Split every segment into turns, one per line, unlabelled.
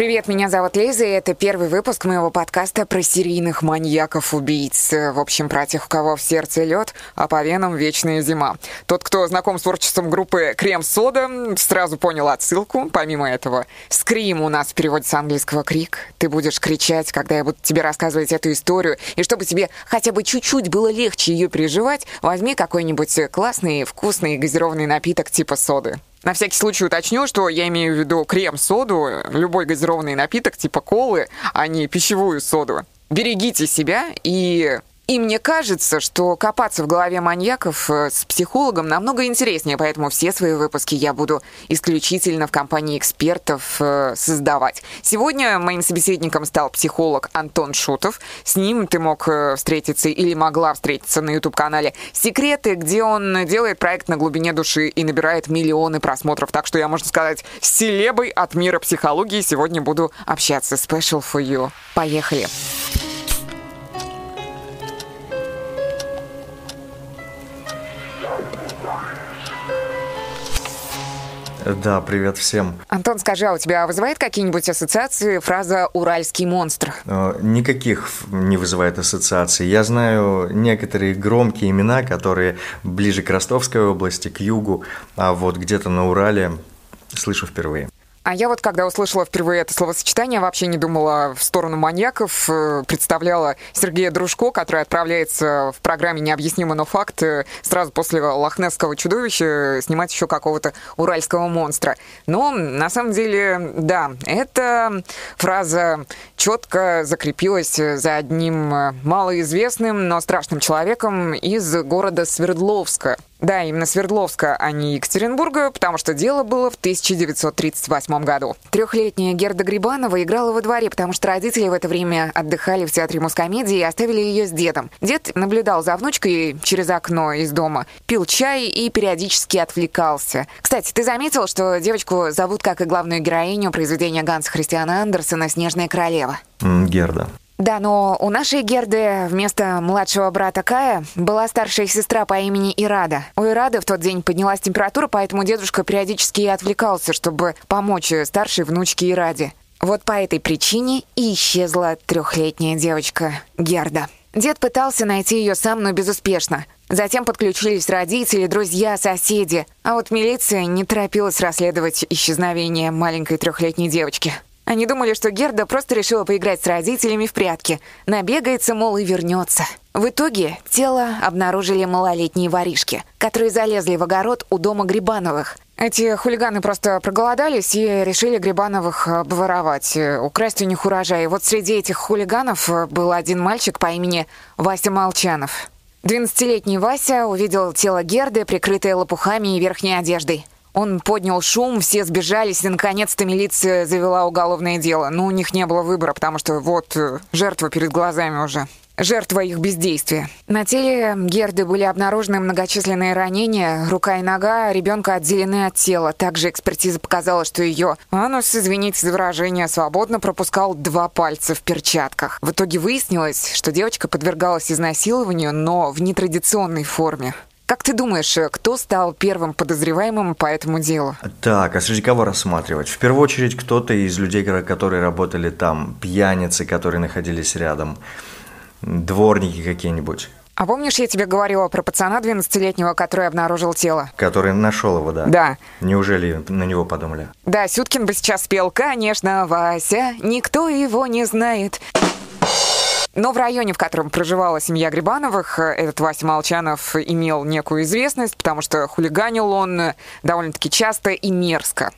Привет, меня зовут Лиза, и это первый выпуск моего подкаста про серийных маньяков-убийц. В общем, про тех, у кого в сердце лед, а по венам вечная зима. Тот, кто знаком с творчеством группы «Крем-сода», сразу понял отсылку. Помимо этого, «скрим» у нас в переводе с английского «крик». Ты будешь кричать, когда я буду тебе рассказывать эту историю. И чтобы тебе хотя бы чуть-чуть было легче ее переживать, возьми какой-нибудь классный, вкусный газированный напиток типа соды. На всякий случай уточню, что я имею в виду крем-соду, любой газированный напиток типа колы, а не пищевую соду. Берегите себя и и мне кажется, что копаться в голове маньяков э, с психологом намного интереснее, поэтому все свои выпуски я буду исключительно в компании экспертов э, создавать. Сегодня моим собеседником стал психолог Антон Шутов. С ним ты мог э, встретиться или могла встретиться на YouTube-канале «Секреты», где он делает проект на глубине души и набирает миллионы просмотров. Так что я, можно сказать, с селебой от мира психологии сегодня буду общаться. Special for you. Поехали. Поехали.
Да, привет всем.
Антон, скажи, а у тебя вызывает какие-нибудь ассоциации фраза «уральский монстр»?
Э, никаких не вызывает ассоциаций. Я знаю некоторые громкие имена, которые ближе к Ростовской области, к югу, а вот где-то на Урале слышу впервые.
А я вот, когда услышала впервые это словосочетание, вообще не думала в сторону маньяков, э, представляла Сергея Дружко, который отправляется в программе «Необъяснимо, но факт» э, сразу после лохнесского чудовища снимать еще какого-то уральского монстра. Но на самом деле, да, эта фраза четко закрепилась за одним э, малоизвестным, но страшным человеком из города Свердловска. Да, именно Свердловска, а не Екатеринбурга, потому что дело было в 1938 году. Трехлетняя Герда Грибанова играла во дворе, потому что родители в это время отдыхали в театре Мускомедии и оставили ее с дедом. Дед наблюдал за внучкой через окно из дома, пил чай и периодически отвлекался. Кстати, ты заметил, что девочку зовут как и главную героиню произведения Ганса Христиана Андерсона «Снежная королева»?
Герда.
Да, но у нашей Герды вместо младшего брата Кая была старшая сестра по имени Ирада. У Ирады в тот день поднялась температура, поэтому дедушка периодически отвлекался, чтобы помочь старшей внучке Ираде. Вот по этой причине и исчезла трехлетняя девочка Герда. Дед пытался найти ее сам, но безуспешно. Затем подключились родители, друзья, соседи. А вот милиция не торопилась расследовать исчезновение маленькой трехлетней девочки. Они думали, что Герда просто решила поиграть с родителями в прятки. Набегается, мол, и вернется. В итоге тело обнаружили малолетние воришки, которые залезли в огород у дома Грибановых. Эти хулиганы просто проголодались и решили Грибановых обворовать, украсть у них урожай. Вот среди этих хулиганов был один мальчик по имени Вася Молчанов. 12-летний Вася увидел тело Герды, прикрытое лопухами и верхней одеждой. Он поднял шум, все сбежались, и наконец-то милиция завела уголовное дело. Но у них не было выбора, потому что вот э, жертва перед глазами уже. Жертва их бездействия. На теле Герды были обнаружены многочисленные ранения, рука и нога ребенка отделены от тела. Также экспертиза показала, что ее анус, извините за выражение, свободно пропускал два пальца в перчатках. В итоге выяснилось, что девочка подвергалась изнасилованию, но в нетрадиционной форме. Как ты думаешь, э, кто стал первым подозреваемым по этому делу?
Так, а среди кого рассматривать? В первую очередь кто-то из людей, которые работали там, пьяницы, которые находились рядом, дворники какие-нибудь.
А помнишь, я тебе говорила про пацана 12-летнего, который обнаружил тело?
Который нашел его, да?
Да.
Неужели на него подумали?
Да, Сюткин бы сейчас спел, конечно, Вася, никто его не знает. Но в районе, в котором проживала семья Грибановых, этот Вася Молчанов имел некую известность, потому что хулиганил он довольно-таки часто и мерзко.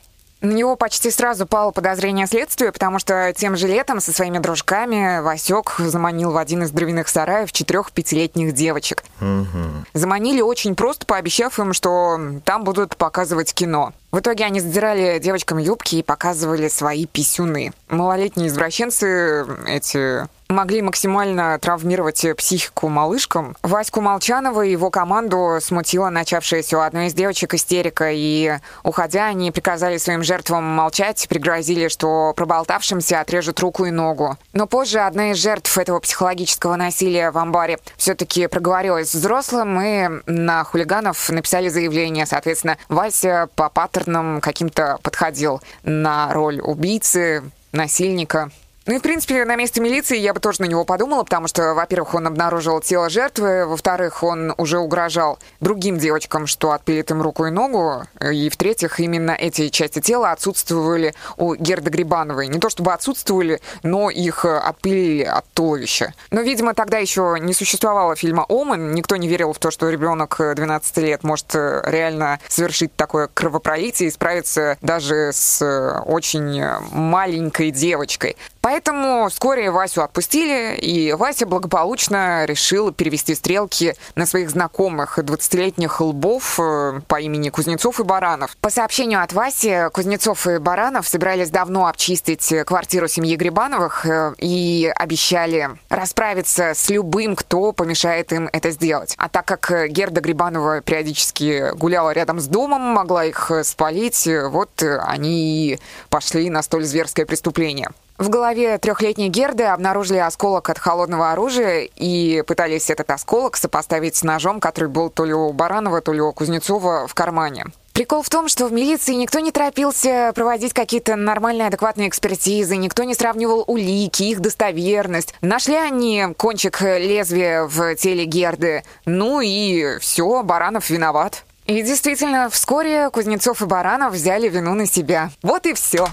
На него почти сразу пало подозрение следствия, потому что тем же летом со своими дружками Васек заманил в один из дровяных сараев четырех-пятилетних девочек.
Угу.
Заманили очень просто, пообещав им, что там будут показывать кино. В итоге они сдирали девочкам юбки и показывали свои писюны. Малолетние извращенцы эти могли максимально травмировать психику малышкам. Ваську Молчанова и его команду смутила начавшаяся у одной из девочек истерика, и, уходя, они приказали своим жертвам молчать, пригрозили, что проболтавшимся отрежут руку и ногу. Но позже одна из жертв этого психологического насилия в амбаре все-таки проговорилась взрослым, и на хулиганов написали заявление. Соответственно, Вася по паттернам каким-то подходил на роль убийцы, насильника. Ну и, в принципе, на месте милиции я бы тоже на него подумала, потому что, во-первых, он обнаружил тело жертвы, во-вторых, он уже угрожал другим девочкам, что отпилит им руку и ногу, и, в-третьих, именно эти части тела отсутствовали у Герды Грибановой. Не то чтобы отсутствовали, но их отпилили от туловища. Но, видимо, тогда еще не существовало фильма «Омен», никто не верил в то, что ребенок 12 лет может реально совершить такое кровопролитие и справиться даже с очень маленькой девочкой. Поэтому вскоре Васю отпустили, и Вася благополучно решил перевести стрелки на своих знакомых 20-летних лбов э, по имени Кузнецов и Баранов. По сообщению от Васи, Кузнецов и Баранов собирались давно обчистить квартиру семьи Грибановых э, и обещали расправиться с любым, кто помешает им это сделать. А так как Герда Грибанова периодически гуляла рядом с домом, могла их спалить, вот они и пошли на столь зверское преступление. В голове трехлетней Герды обнаружили осколок от холодного оружия и пытались этот осколок сопоставить с ножом, который был то ли у Баранова, то ли у Кузнецова в кармане. Прикол в том, что в милиции никто не торопился проводить какие-то нормальные, адекватные экспертизы, никто не сравнивал улики, их достоверность. Нашли они кончик лезвия в теле Герды. Ну и все, Баранов виноват. И действительно, вскоре Кузнецов и Баранов взяли вину на себя. Вот и все.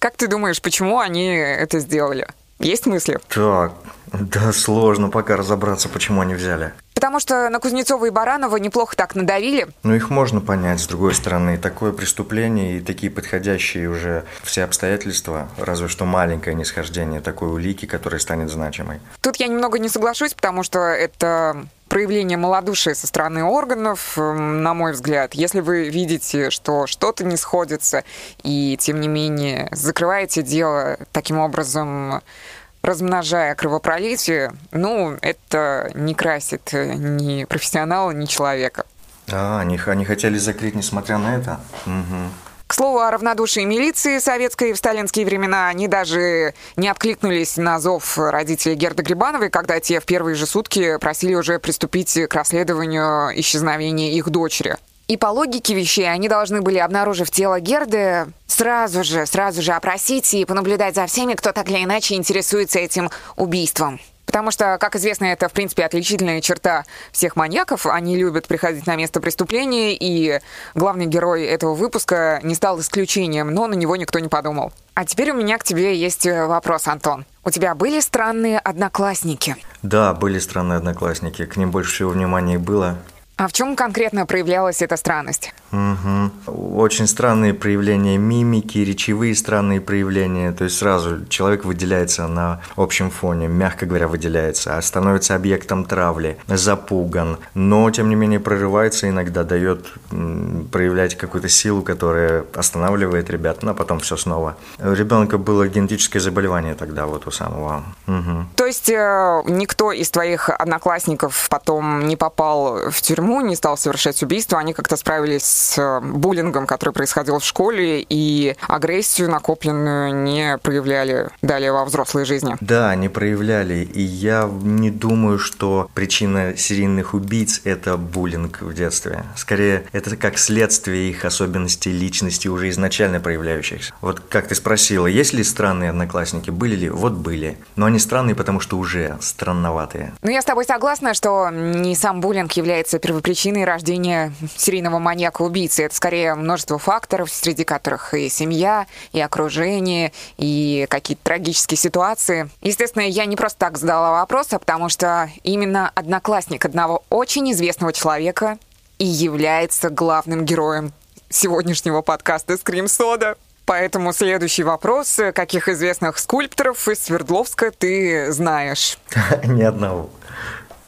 Как ты думаешь, почему они это сделали? Есть мысли?
Так, да сложно пока разобраться, почему они взяли.
Потому что на Кузнецова и Баранова неплохо так надавили.
Ну, их можно понять, с другой стороны. Такое преступление и такие подходящие уже все обстоятельства, разве что маленькое нисхождение такой улики, которая станет значимой.
Тут я немного не соглашусь, потому что это проявление малодушия со стороны органов, эм, на мой взгляд. Если вы видите, что что-то не сходится, и тем не менее закрываете дело таким образом размножая кровопролитие, ну, это не красит ни профессионала, ни человека.
А, они, они хотели закрыть, несмотря на это? Угу.
К слову о равнодушии милиции советской в сталинские времена, они даже не откликнулись на зов родителей Герды Грибановой, когда те в первые же сутки просили уже приступить к расследованию исчезновения их дочери. И по логике вещей они должны были, обнаружив тело Герды, сразу же, сразу же опросить и понаблюдать за всеми, кто так или иначе интересуется этим убийством. Потому что, как известно, это, в принципе, отличительная черта всех маньяков. Они любят приходить на место преступления, и главный герой этого выпуска не стал исключением, но на него никто не подумал. А теперь у меня к тебе есть э, вопрос, Антон. У тебя были странные одноклассники?
Да, были странные одноклассники. К ним больше всего внимания было.
А в чем конкретно проявлялась эта странность?
Угу. Очень странные проявления мимики, речевые странные проявления. То есть сразу человек выделяется на общем фоне, мягко говоря, выделяется, а становится объектом травли, запуган. Но, тем не менее, прорывается иногда, дает проявлять какую-то силу, которая останавливает ребят, но потом все снова. У ребенка было генетическое заболевание тогда, вот у самого. Угу.
То есть э, никто из твоих одноклассников потом не попал в тюрьму? Тюрьму, не стал совершать убийство, они как-то справились с э, буллингом, который происходил в школе, и агрессию накопленную не проявляли далее во взрослой жизни.
Да, не проявляли. И я не думаю, что причина серийных убийц – это буллинг в детстве. Скорее, это как следствие их особенностей личности, уже изначально проявляющихся. Вот как ты спросила, есть ли странные одноклассники? Были ли? Вот были. Но они странные, потому что уже странноватые.
Ну, я с тобой согласна, что не сам буллинг является первым причиной рождения серийного маньяка-убийцы. Это скорее множество факторов, среди которых и семья, и окружение, и какие-то трагические ситуации. Естественно, я не просто так задала вопрос, а потому что именно одноклассник одного очень известного человека и является главным героем сегодняшнего подкаста «Скрим Сода». Поэтому следующий вопрос. Каких известных скульпторов из Свердловска ты знаешь?
Ни одного.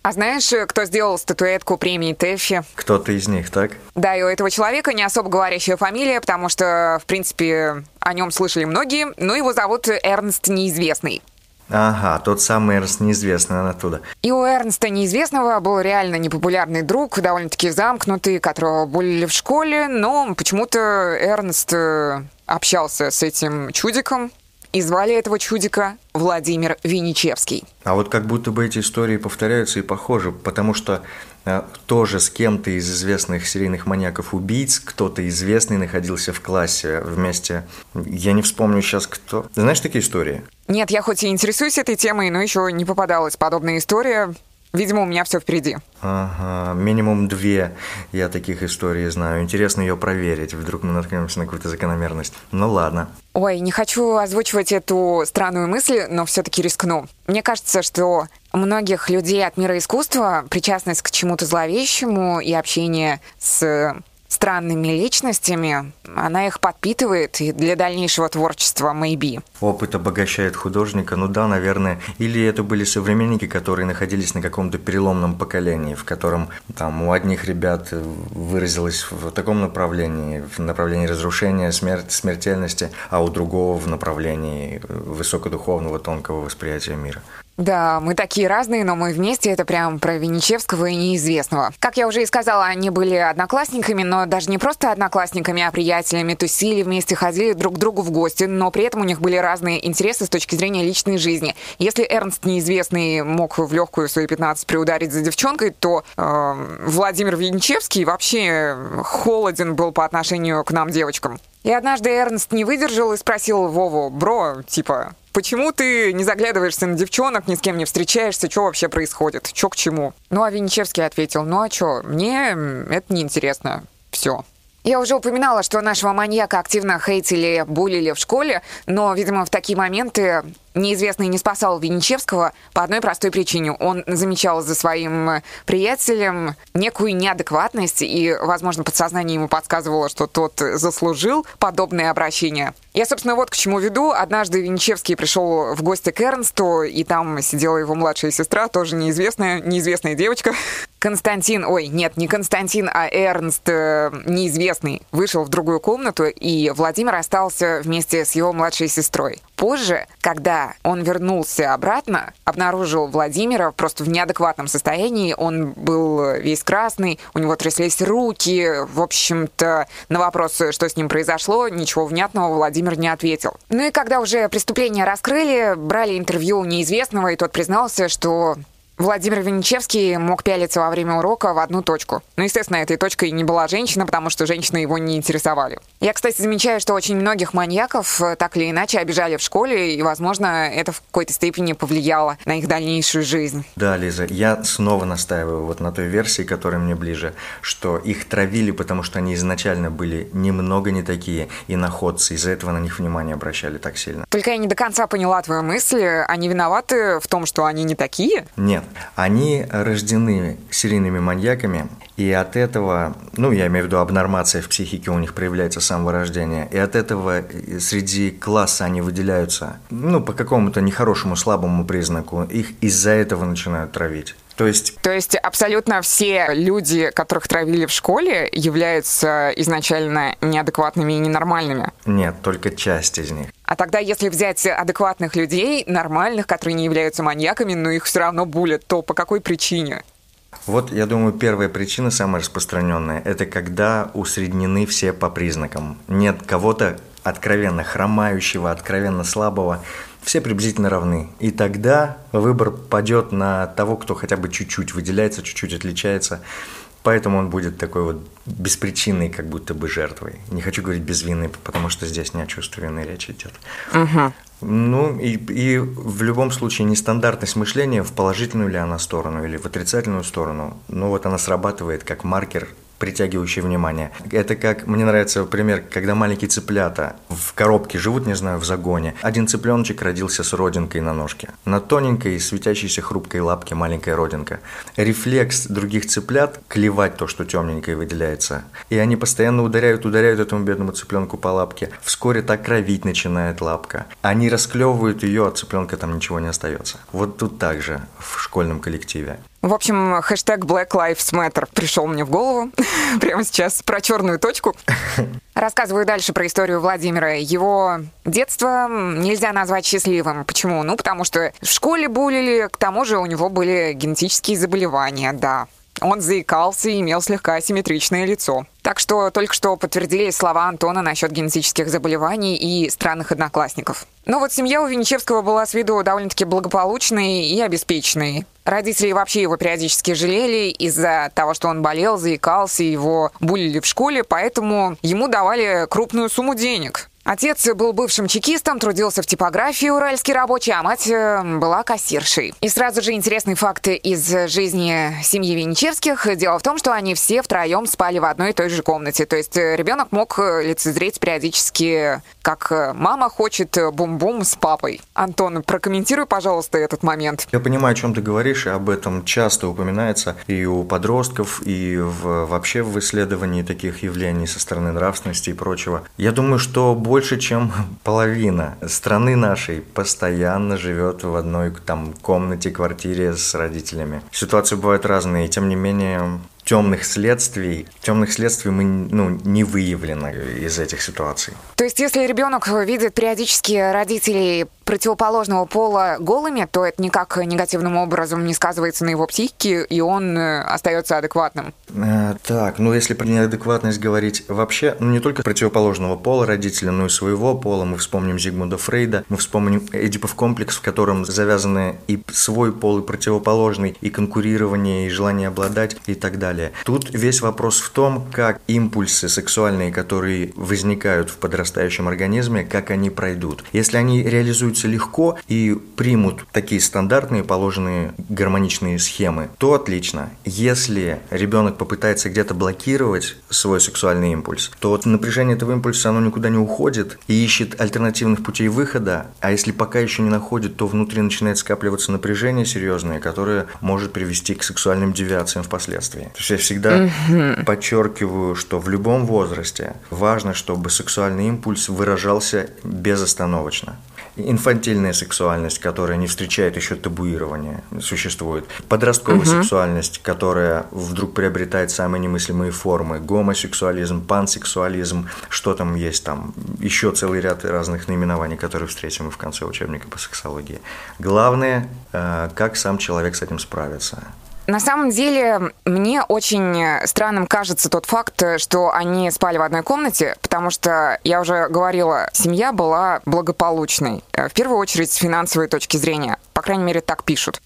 А знаешь, э, кто сделал статуэтку премии Тэффи?
Кто-то из них, так?
Да, и у этого человека не особо говорящая фамилия, потому что, в принципе, о нем слышали многие, но его зовут Эрнст Неизвестный.
Ага, тот самый Эрнст Неизвестный, он оттуда.
И у Эрнста Неизвестного был реально непопулярный друг, довольно-таки замкнутый, которого булили в школе, но почему-то Эрнст э, общался с этим чудиком, И звали этого чудика Владимир Виничевский.
А вот как будто бы эти истории повторяются и похожи, потому что э, тоже с кем-то из известных серийных маньяков-убийц, кто-то известный находился в классе вместе. Я не вспомню сейчас кто. Знаешь такие истории?
Нет, я хоть и интересуюсь этой темой, но еще не попадалась подобная история. Видимо, у меня все впереди.
Ага, минимум две я таких историй знаю. Интересно ее проверить. Вдруг мы наткнемся на какую-то закономерность. Ну ладно.
Ой, не хочу озвучивать эту странную мысль, но все-таки рискну. Мне кажется, что многих людей от мира искусства причастность к чему-то зловещему и общение с странными личностями, она их подпитывает и для дальнейшего творчества maybe.
Опыт обогащает художника, ну да, наверное. Или это были современники, которые находились на каком-то переломном поколении, в котором там у одних ребят выразилось в таком направлении, в направлении разрушения, смерти, смертельности, а у другого в направлении высокодуховного, тонкого восприятия мира.
Да, мы такие разные, но мы вместе. Это прям про Венечевского и неизвестного. Как я уже и сказала, они были одноклассниками, но даже не просто одноклассниками, а приятелями. Тусили вместе, ходили друг к другу в гости, но при этом у них были разные интересы с точки зрения личной жизни. Если Эрнст неизвестный мог в легкую свои 15 приударить за девчонкой, то э, Владимир Венечевский вообще холоден был по отношению к нам, девочкам. И однажды Эрнст не выдержал и спросил Вову, бро, типа, Почему ты не заглядываешься на девчонок, ни с кем не встречаешься, что вообще происходит, что к чему? Ну, а Винничевский ответил, ну а что, мне это неинтересно, все. Я уже упоминала, что нашего маньяка активно хейтили, булили в школе, но, видимо, в такие моменты неизвестный не спасал Винничевского по одной простой причине. Он замечал за своим приятелем некую неадекватность, и, возможно, подсознание ему подсказывало, что тот заслужил подобное обращение. Я, собственно, вот к чему веду. Однажды Винчевский пришел в гости к Эрнсту, и там сидела его младшая сестра, тоже неизвестная, неизвестная девочка. Константин, ой, нет, не Константин, а Эрнст, э, неизвестный, вышел в другую комнату, и Владимир остался вместе с его младшей сестрой. Позже, когда он вернулся обратно, обнаружил Владимира просто в неадекватном состоянии. Он был весь красный, у него тряслись руки. В общем-то, на вопрос, что с ним произошло, ничего внятного Владимир не ответил. Ну и когда уже преступление раскрыли, брали интервью у неизвестного, и тот признался, что Владимир Венечевский мог пялиться во время урока в одну точку. Ну, естественно, этой точкой не была женщина, потому что женщины его не интересовали. Я, кстати, замечаю, что очень многих маньяков э, так или иначе обижали в школе, и, возможно, это в какой-то степени повлияло на их дальнейшую жизнь.
Да, Лиза, я снова настаиваю вот на той версии, которая мне ближе, что их травили, потому что они изначально были немного не такие, и находцы, из-за этого на них внимание обращали так сильно.
Только я не до конца поняла твою мысль. Они виноваты в том, что они не такие?
Нет, они рождены серийными маньяками, и от этого, ну, я имею в виду, абнормация в психике у них проявляется с самого рождения, и от этого среди класса они выделяются, ну, по какому-то нехорошему, слабому признаку, их из-за этого начинают травить. То есть...
То есть абсолютно все люди, которых травили в школе, являются изначально неадекватными и ненормальными?
Нет, только часть из них.
А тогда, если взять адекватных людей, нормальных, которые не являются маньяками, но их все равно булят, то по какой причине?
Вот, я думаю, первая причина, самая распространенная, это когда усреднены все по признакам. Нет кого-то откровенно хромающего, откровенно слабого, все приблизительно равны. И тогда выбор падет на того, кто хотя бы чуть-чуть выделяется, чуть-чуть отличается. Поэтому он будет такой вот беспричинной, как будто бы жертвой. Не хочу говорить без вины, потому что здесь не о чувстве вины речь идет.
Угу.
Ну, и, и в любом случае нестандартность мышления, в положительную ли она сторону или в отрицательную сторону, ну вот она срабатывает как маркер притягивающее внимание. Это как, мне нравится пример, когда маленькие цыплята в коробке живут, не знаю, в загоне. Один цыпленочек родился с родинкой на ножке. На тоненькой, светящейся хрупкой лапке маленькая родинка. Рефлекс других цыплят – клевать то, что темненькое выделяется. И они постоянно ударяют, ударяют этому бедному цыпленку по лапке. Вскоре так кровить начинает лапка. Они расклевывают ее, а цыпленка там ничего не остается. Вот тут также в школьном коллективе.
В общем, хэштег Black Lives Matter пришел мне в голову прямо сейчас про черную точку. Рассказываю дальше про историю Владимира. Его детство нельзя назвать счастливым. Почему? Ну, потому что в школе булили, к тому же у него были генетические заболевания, да. Он заикался и имел слегка асимметричное лицо. Так что только что подтвердились слова Антона насчет генетических заболеваний и странных одноклассников. Но вот семья у Винчевского была с виду довольно-таки благополучной и обеспеченной. Родители вообще его периодически жалели из-за того, что он болел, заикался, его булили в школе, поэтому ему давали крупную сумму денег. Отец был бывшим чекистом, трудился в типографии уральский рабочий, а мать э, была кассиршей. И сразу же интересные факты из жизни семьи Венечевских. Дело в том, что они все втроем спали в одной и той же комнате. То есть э, ребенок мог э, лицезреть периодически, как мама хочет бум-бум с папой. Антон, прокомментируй, пожалуйста, этот момент.
Я понимаю, о чем ты говоришь, и об этом часто упоминается и у подростков, и в, вообще в исследовании таких явлений со стороны нравственности и прочего. Я думаю, что больше, чем половина страны нашей постоянно живет в одной там комнате, квартире с родителями. Ситуации бывают разные, и тем не менее темных следствий, темных следствий мы ну, не выявлено из этих ситуаций.
То есть, если ребенок видит периодически родителей противоположного пола голыми, то это никак негативным образом не сказывается на его психике, и он э, остается адекватным.
А, так, ну если про неадекватность говорить вообще, ну не только противоположного пола родителя, но и своего пола, мы вспомним Зигмунда Фрейда, мы вспомним Эдипов комплекс, в котором завязаны и свой пол, и противоположный, и конкурирование, и желание обладать, и так далее. Тут весь вопрос в том, как импульсы сексуальные, которые возникают в подрастающем организме, как они пройдут. Если они реализуются легко и примут такие стандартные положенные гармоничные схемы, то отлично. Если ребенок попытается где-то блокировать свой сексуальный импульс, то вот напряжение этого импульса оно никуда не уходит и ищет альтернативных путей выхода, а если пока еще не находит, то внутри начинает скапливаться напряжение серьезное, которое может привести к сексуальным девиациям впоследствии есть я всегда mm-hmm. подчеркиваю, что в любом возрасте важно, чтобы сексуальный импульс выражался безостановочно. Инфантильная сексуальность, которая не встречает еще табуирования, существует. Подростковая угу. сексуальность, которая вдруг приобретает самые немыслимые формы. Гомосексуализм, пансексуализм, что там есть там. Еще целый ряд разных наименований, которые встретим в конце учебника по сексологии. Главное, э, как сам человек с этим справится.
На самом деле, мне очень странным кажется тот факт, что они спали в одной комнате, потому что, я уже говорила, семья была благополучной. Э, в первую очередь, с финансовой точки зрения. По крайней мере, так пишут.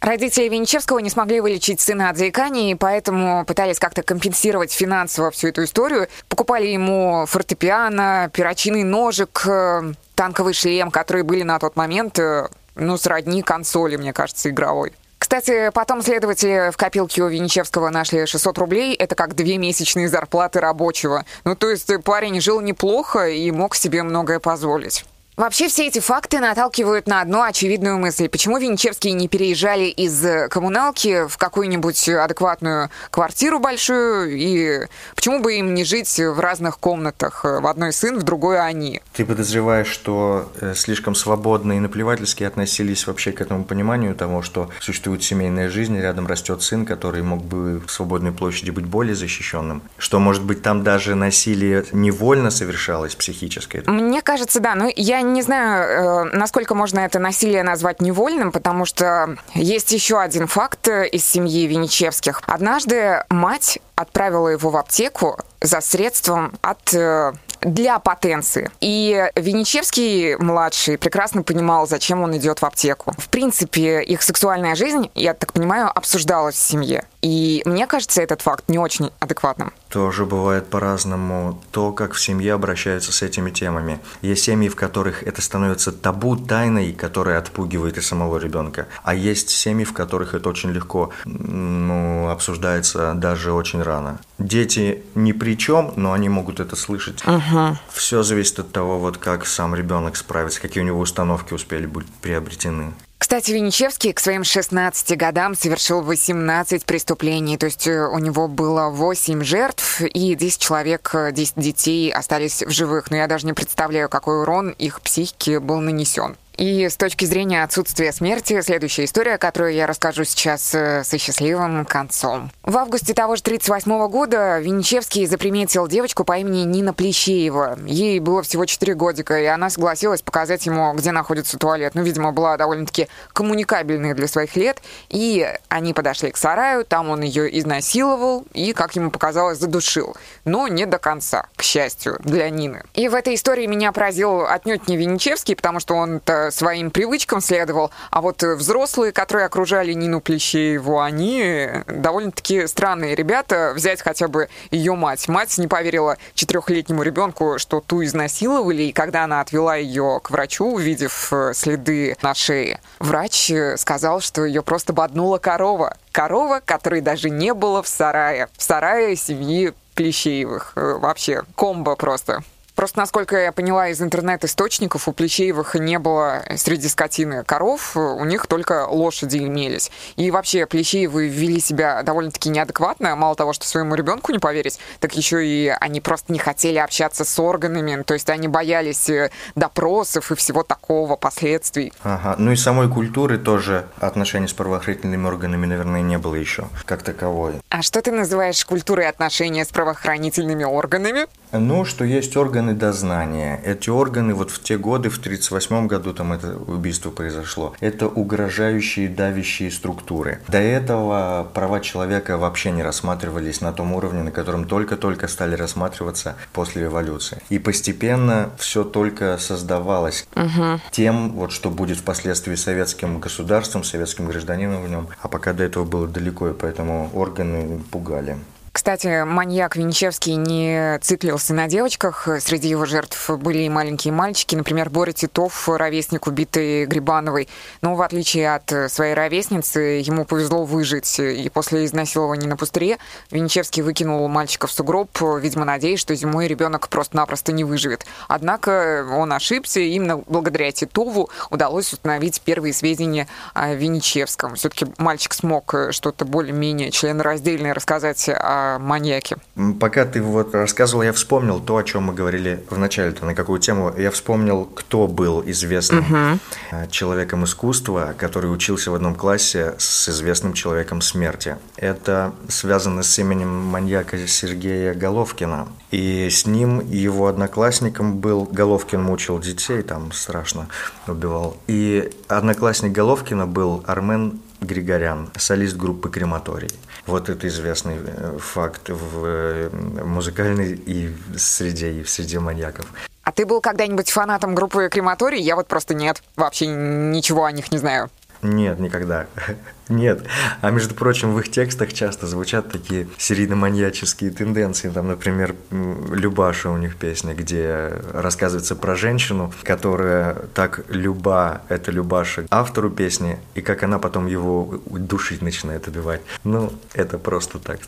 Родители Венечевского не смогли вылечить сына от заикания, и поэтому пытались как-то компенсировать финансово всю эту историю. Покупали ему фортепиано, перочинный ножик, э, танковый шлем, которые были на тот момент, э, ну, сродни консоли, мне кажется, игровой. Кстати, потом следователи в копилке у Винчевского нашли 600 рублей. Это как две месячные зарплаты рабочего. Ну, то есть парень жил неплохо и мог себе многое позволить. Вообще все эти факты наталкивают на одну очевидную мысль. Почему Винчевские не переезжали из коммуналки в какую-нибудь адекватную квартиру большую? И почему бы им не жить в разных комнатах? В одной сын, в другой они.
Ты подозреваешь, что э, слишком свободно и наплевательски относились вообще к этому пониманию того, что существует семейная жизнь, рядом растет сын, который мог бы в свободной площади быть более защищенным? Что, может быть, там даже насилие невольно совершалось психическое?
Мне кажется, да. Но я не знаю, э, насколько можно это насилие назвать невольным, потому что есть еще один факт э, из семьи Венечевских. Однажды мать отправила его в аптеку за средством от э, для потенции. И Венечевский младший прекрасно понимал, зачем он идет в аптеку. В принципе, их сексуальная жизнь, я так понимаю, обсуждалась в семье. И мне кажется этот факт не очень адекватным.
Тоже бывает по-разному то, как в семье обращаются с этими темами. Есть семьи, в которых это становится табу, тайной, которая отпугивает и самого ребенка. А есть семьи, в которых это очень легко ну, обсуждается даже очень рано. Дети ни при чем, но они могут это слышать. Угу. Все зависит от того, вот как сам ребенок справится, какие у него установки успели быть приобретены.
Кстати, Винничевский к своим 16 годам совершил 18 преступлений, то есть э, у него было 8 жертв и 10 человек, 10 детей остались в живых. Но я даже не представляю, какой урон их психике был нанесен. И с точки зрения отсутствия смерти, следующая история, которую я расскажу сейчас э, со счастливым концом. В августе того же 1938 года Винчевский заприметил девочку по имени Нина Плещеева. Ей было всего 4 годика, и она согласилась показать ему, где находится туалет. Ну, видимо, была довольно-таки коммуникабельной для своих лет. И они подошли к сараю, там он ее изнасиловал и, как ему показалось, задушил. Но не до конца, к счастью, для Нины. И в этой истории меня поразил отнюдь не Винчевский, потому что он-то своим привычкам следовал, а вот взрослые, которые окружали Нину Плещееву, они довольно-таки странные ребята. Взять хотя бы ее мать. Мать не поверила четырехлетнему ребенку, что ту изнасиловали, и когда она отвела ее к врачу, увидев э, следы на шее, врач э, сказал, что ее просто боднула корова. Корова, которой даже не было в сарае. В сарае семьи Плещеевых. Э, вообще, комбо просто. Просто, насколько я поняла из интернет-источников, у Плещеевых не было среди скотины коров, у них только лошади имелись. И вообще Плещеевы вели себя довольно-таки неадекватно, мало того, что своему ребенку не поверить, так еще и они просто не хотели общаться с органами, то есть они боялись э, допросов и всего такого, последствий.
Ага, ну и самой культуры тоже отношений с правоохранительными органами, наверное, не было еще как таковой.
А что ты называешь культурой отношения с правоохранительными органами?
Ну, что есть органы дознания. Эти органы вот в те годы, в 1938 году там это убийство произошло, это угрожающие, давящие структуры. До этого права человека вообще не рассматривались на том уровне, на котором только-только стали рассматриваться после революции. И постепенно все только создавалось угу. тем, вот что будет впоследствии советским государством, советским гражданином в нем. А пока до этого было далеко, и поэтому органы пугали.
Кстати, маньяк Винчевский не циклился на девочках. Среди его жертв были и маленькие мальчики. Например, Боря Титов, ровесник убитой Грибановой. Но в отличие от своей ровесницы, ему повезло выжить. И после изнасилования на пустыре Винчевский выкинул мальчика в сугроб, видимо, надеясь, что зимой ребенок просто-напросто не выживет. Однако он ошибся. И именно благодаря Титову удалось установить первые сведения о Винчевском. Все-таки мальчик смог что-то более-менее членораздельное рассказать о маньяке.
Пока ты вот рассказывал, я вспомнил то, о чем мы говорили в начале, на какую тему. Я вспомнил, кто был известным угу. человеком искусства, который учился в одном классе с известным человеком смерти. Это связано с именем маньяка Сергея Головкина. И с ним и его одноклассником был Головкин мучил детей, там страшно убивал. И одноклассник Головкина был Армен Григорян, солист группы «Крематорий». Вот это известный э, факт в э, музыкальной и среде, и в среде маньяков.
А ты был когда-нибудь фанатом группы «Крематорий»? Я вот просто нет. Вообще ничего о них не знаю.
Нет, никогда. Нет. А между прочим, в их текстах часто звучат такие серийно-маньяческие тенденции. Там, например, Любаша у них песня, где рассказывается про женщину, которая так люба, это Любаша, автору песни, и как она потом его душить начинает убивать. Ну, это просто так,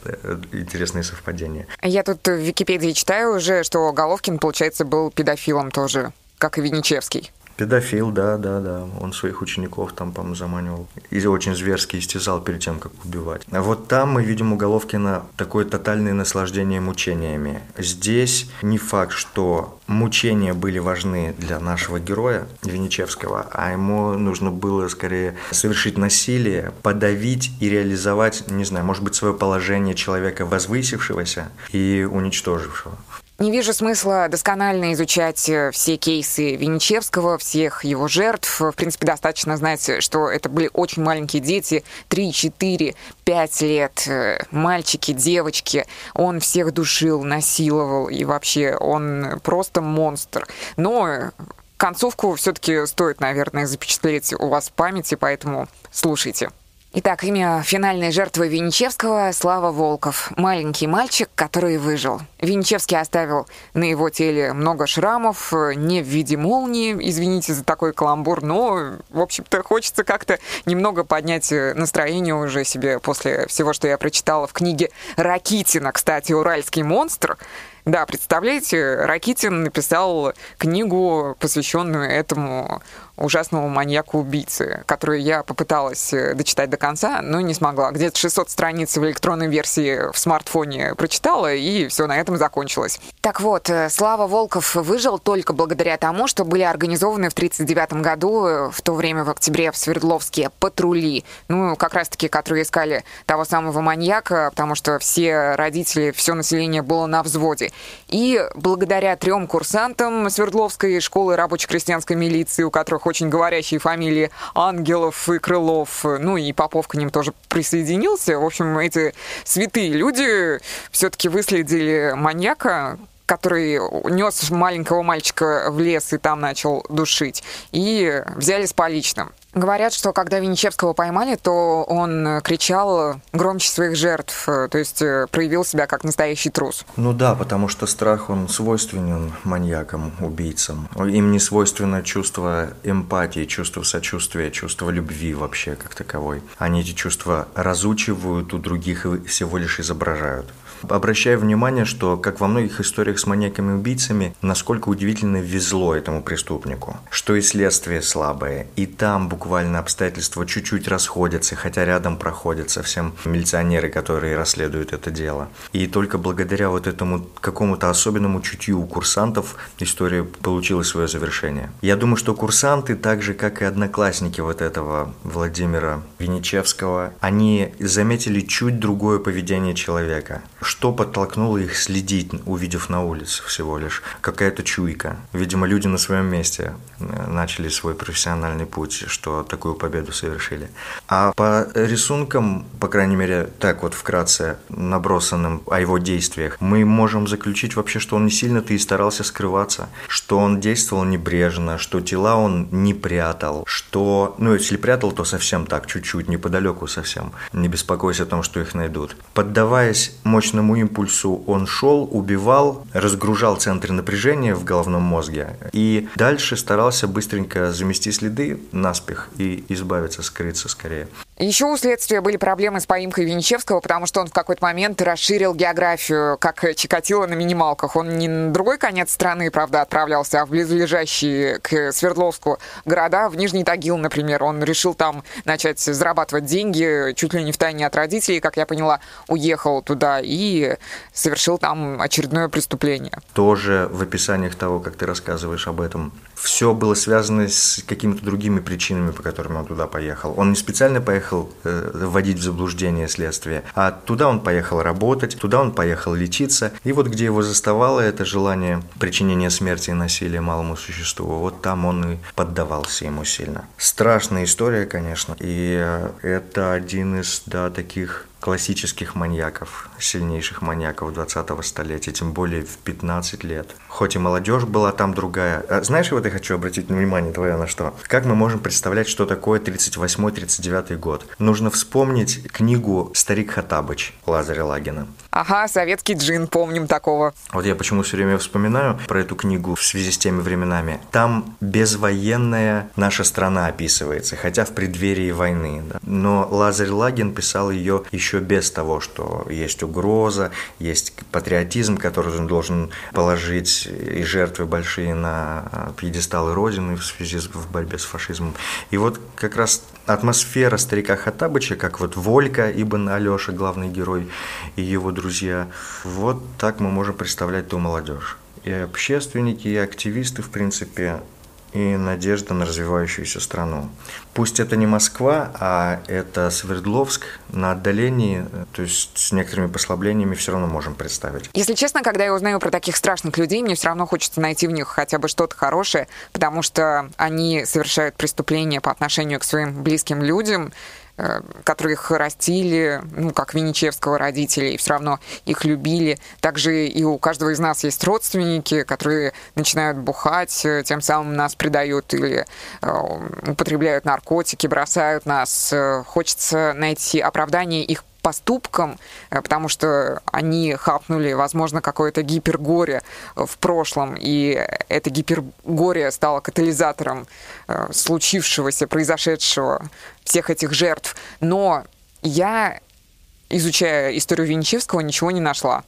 интересные совпадения.
Я тут в Википедии читаю уже, что Головкин, получается, был педофилом тоже, как и Винничевский.
Педофил, да, да, да. Он своих учеников там, по-моему, заманивал. И очень зверски истязал перед тем, как убивать. А вот там мы видим у Головкина такое тотальное наслаждение мучениями. Здесь не факт, что мучения были важны для нашего героя Венечевского, а ему нужно было скорее совершить насилие, подавить и реализовать, не знаю, может быть, свое положение человека возвысившегося и уничтожившего.
Не вижу смысла досконально изучать э, все кейсы Венечевского, всех его жертв. В принципе, достаточно знать, что это были очень маленькие дети, 3, 4, 5 лет, э, мальчики, девочки. Он всех душил, насиловал, и вообще он просто монстр. Но концовку все-таки стоит, наверное, запечатлеть у вас в памяти, поэтому слушайте. Итак, имя финальной жертвы Винчевского — Слава Волков. Маленький мальчик, который выжил. Винчевский оставил на его теле много шрамов, не в виде молнии, извините за такой каламбур, но, в общем-то, хочется как-то немного поднять настроение уже себе после всего, что я прочитала в книге Ракитина, кстати, «Уральский монстр». Да, представляете, Ракитин написал книгу, посвященную этому ужасного маньяка-убийцы, который я попыталась э, дочитать до конца, но не смогла. Где-то 600 страниц в электронной версии в смартфоне прочитала, и все на этом закончилось. Так вот, э, Слава Волков выжил только благодаря тому, что были организованы в 1939 году, э, в то время в октябре в Свердловске, патрули. Ну, как раз-таки, которые искали того самого маньяка, потому что все родители, все население было на взводе. И благодаря трем курсантам Свердловской школы рабоче-крестьянской милиции, у которых очень говорящие фамилии Ангелов и Крылов, ну и Попов к ним тоже присоединился. В общем, эти святые люди все-таки выследили маньяка, который нес маленького мальчика в лес и там начал душить, и взяли с поличным. Говорят, что когда Винничевского поймали, то он кричал громче своих жертв, то есть э, проявил себя как настоящий трус.
Ну да, потому что страх, он свойственен маньякам, убийцам. Им не свойственно чувство эмпатии, чувство сочувствия, чувство любви вообще как таковой. Они эти чувства разучивают у других и всего лишь изображают. Обращаю внимание, что, как во многих историях с маньяками-убийцами, насколько удивительно везло этому преступнику. Что и следствие слабое, и там буквально обстоятельства чуть-чуть расходятся, хотя рядом проходят совсем милиционеры, которые расследуют это дело. И только благодаря вот этому какому-то особенному чутью у курсантов история получила свое завершение. Я думаю, что курсанты, так же как и одноклассники вот этого Владимира Виничевского, они заметили чуть другое поведение человека – что подтолкнуло их следить, увидев на улице всего лишь? Какая-то чуйка. Видимо, люди на своем месте э, начали свой профессиональный путь, что такую победу совершили. А по рисункам, по крайней мере, так вот вкратце набросанным о его действиях, мы можем заключить вообще, что он не сильно-то и старался скрываться, что он действовал небрежно, что тела он не прятал, что, ну, если прятал, то совсем так, чуть-чуть, неподалеку совсем, не беспокойся о том, что их найдут. Поддаваясь мощным собственному импульсу он шел, убивал, разгружал центры напряжения в головном мозге и дальше старался быстренько замести следы наспех и избавиться, скрыться скорее.
Еще у следствия были проблемы с поимкой Венечевского, потому что он в какой-то момент расширил географию, как Чикатило на минималках. Он не на другой конец страны, правда, отправлялся, а в близлежащие к Свердловску города, в Нижний Тагил, например. Он решил там начать зарабатывать деньги, чуть ли не в тайне от родителей, как я поняла, уехал туда и совершил там очередное преступление.
Тоже в описаниях того, как ты рассказываешь об этом, все было связано с какими-то другими причинами, по которым он туда поехал. Он не специально поехал э, вводить в заблуждение следствие, а туда он поехал работать, туда он поехал лечиться. И вот где его заставало это желание причинения смерти и насилия малому существу, вот там он и поддавался ему сильно. Страшная история, конечно, и э, это один из, да, таких классических маньяков, сильнейших маньяков 20-го столетия, тем более в 15 лет. Хоть и молодежь была там другая. А знаешь, вот я хочу обратить внимание твое на что? Как мы можем представлять, что такое 38-39 год? Нужно вспомнить книгу «Старик Хатабыч» Лазаря Лагина.
Ага, советский джин, помним такого.
Вот я почему все время вспоминаю про эту книгу в связи с теми временами. Там безвоенная наша страна описывается, хотя в преддверии войны. Да? Но Лазарь Лагин писал ее еще без того, что есть угроза, есть патриотизм, который он должен положить и жертвы большие на пьедесталы Родины в связи с в борьбе с фашизмом. И вот как раз атмосфера старика Хатабыча, как вот Волька, Ибн Алеша, главный герой, и его друзья. Вот так мы можем представлять ту молодежь. И общественники, и активисты, в принципе, и надежда на развивающуюся страну. Пусть это не Москва, а это Свердловск на отдалении, то есть с некоторыми послаблениями все равно можем представить.
Если честно, когда я узнаю про таких страшных людей, мне все равно хочется найти в них хотя бы что-то хорошее, потому что они совершают преступления по отношению к своим близким людям, Э, которые их растили, ну, как Винничевского родителей, все равно их любили. Также и у каждого из нас есть родственники, которые начинают бухать, э, тем самым нас предают или э, употребляют наркотики, бросают нас. Хочется найти оправдание их поступкам, потому что они хапнули, возможно, какое-то гипергоре в прошлом, и это гипергоре стало катализатором случившегося, произошедшего, всех этих жертв. Но я, изучая историю Винчевского, ничего не нашла.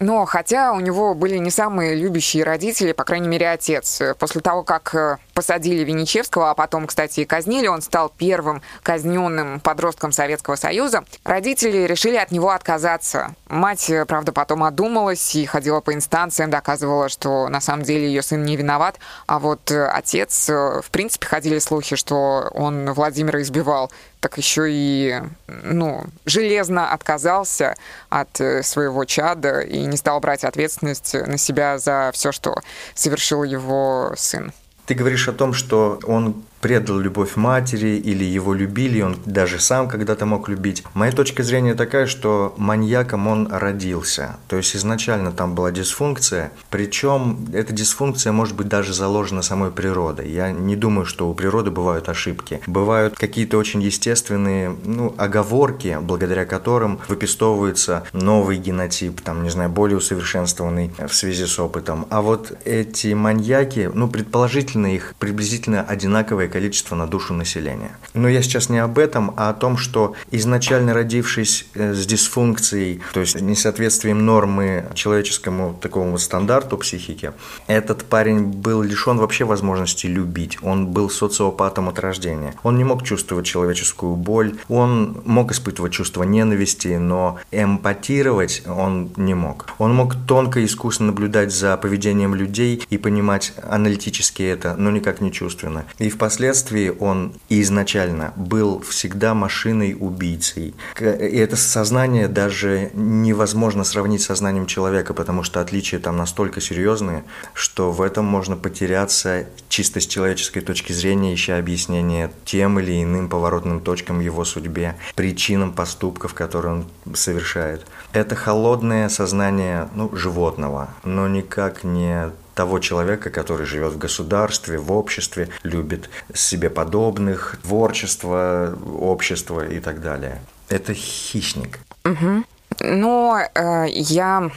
Но хотя у него были не самые любящие родители, по крайней мере, отец. После того, как э, посадили Винничевского, а потом, кстати, и казнили, он стал первым казненным подростком Советского Союза, родители решили от него отказаться. Мать, э, правда, потом одумалась и ходила по инстанциям, доказывала, что на самом деле ее сын не виноват. А вот э, отец, в принципе, ходили слухи, что он Владимира избивал так еще и ну, железно отказался от э, своего чада и не стал брать ответственность на себя за все, что совершил его сын.
Ты говоришь о том, что он предал любовь матери или его любили, он даже сам когда-то мог любить. Моя точка зрения такая, что маньяком он родился. То есть изначально там была дисфункция, причем эта дисфункция может быть даже заложена самой природой. Я не думаю, что у природы бывают ошибки. Бывают какие-то очень естественные ну, оговорки, благодаря которым выпистовывается новый генотип, там, не знаю, более усовершенствованный в связи с опытом. А вот эти маньяки, ну, предположительно, их приблизительно одинаковое большое количество на душу населения. Но я сейчас не об этом, а о том, что изначально родившись э, с дисфункцией, то есть несоответствием нормы человеческому такому стандарту психики, этот парень был лишен вообще возможности любить. Он был социопатом от рождения. Он не мог чувствовать человеческую боль, он мог испытывать чувство ненависти, но эмпатировать он не мог. Он мог тонко и искусно наблюдать за поведением людей и понимать аналитически это, но никак не чувственно. И впоследствии впоследствии он изначально был всегда машиной-убийцей. И это сознание даже невозможно сравнить с сознанием человека, потому что отличия там настолько серьезные, что в этом можно потеряться чисто с человеческой точки зрения, ища объяснение тем или иным поворотным точкам его судьбе, причинам поступков, которые он совершает. Это холодное сознание ну, животного, но никак не того человека, который живет в государстве, в обществе, любит себе подобных, творчество, общество и так далее. Это хищник.
Угу. Но э, я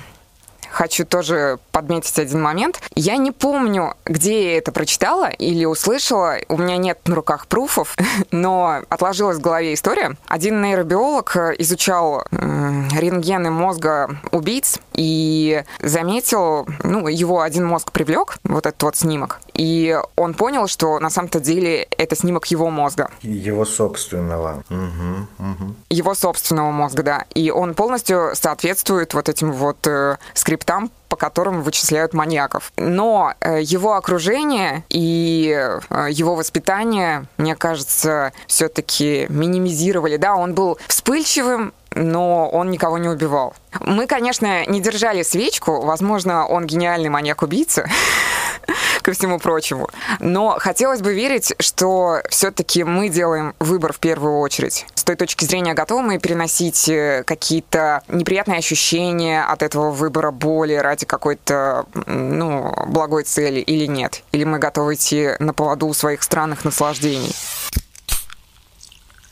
хочу тоже подметить один момент. Я не помню, где я это прочитала или услышала. У меня нет на руках пруфов, но отложилась в голове история. Один нейробиолог изучал рентгены мозга убийц и заметил, ну, его один мозг привлек, вот этот вот снимок, и он понял, что на самом-то деле это снимок его мозга.
Его собственного. Угу, угу.
Его собственного мозга, да. И он полностью соответствует вот этим вот э, скриптам, по которым вычисляют маньяков. Но э, его окружение и э, его воспитание, мне кажется, все-таки минимизировали. Да, он был вспыльчивым, но он никого не убивал. Мы, конечно, не держали свечку. Возможно, он гениальный маньяк-убийца. ко всему прочему. Но хотелось бы верить, что все-таки мы делаем выбор в первую очередь. С той точки зрения, готовы мы переносить э, какие-то неприятные ощущения от этого выбора боли ради какой-то, ну, благой цели или нет? Или мы готовы идти на поводу своих странных наслаждений?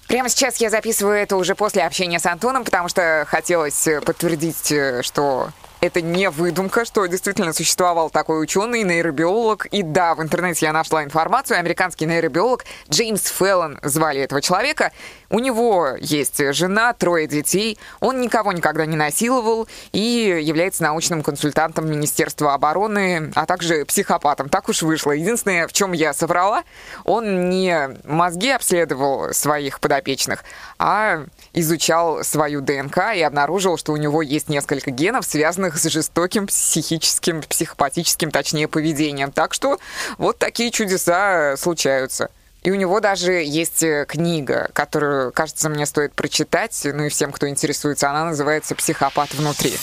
Прямо сейчас я записываю это уже после общения с Антоном, потому что хотелось подтвердить, э, что это не выдумка, что действительно существовал такой ученый, нейробиолог. И да, в интернете я нашла информацию. Американский нейробиолог Джеймс Феллон звали этого человека. У него есть жена, трое детей. Он никого никогда не насиловал и является научным консультантом Министерства обороны, а также психопатом. Так уж вышло. Единственное, в чем я соврала, он не мозги обследовал своих подопечных, а изучал свою ДНК и обнаружил, что у него есть несколько генов, связанных с жестоким психическим, психопатическим, точнее, поведением. Так что вот такие чудеса случаются. И у него даже есть э, книга, которую, кажется, мне стоит прочитать, ну и всем, кто интересуется, она называется «Психопат внутри».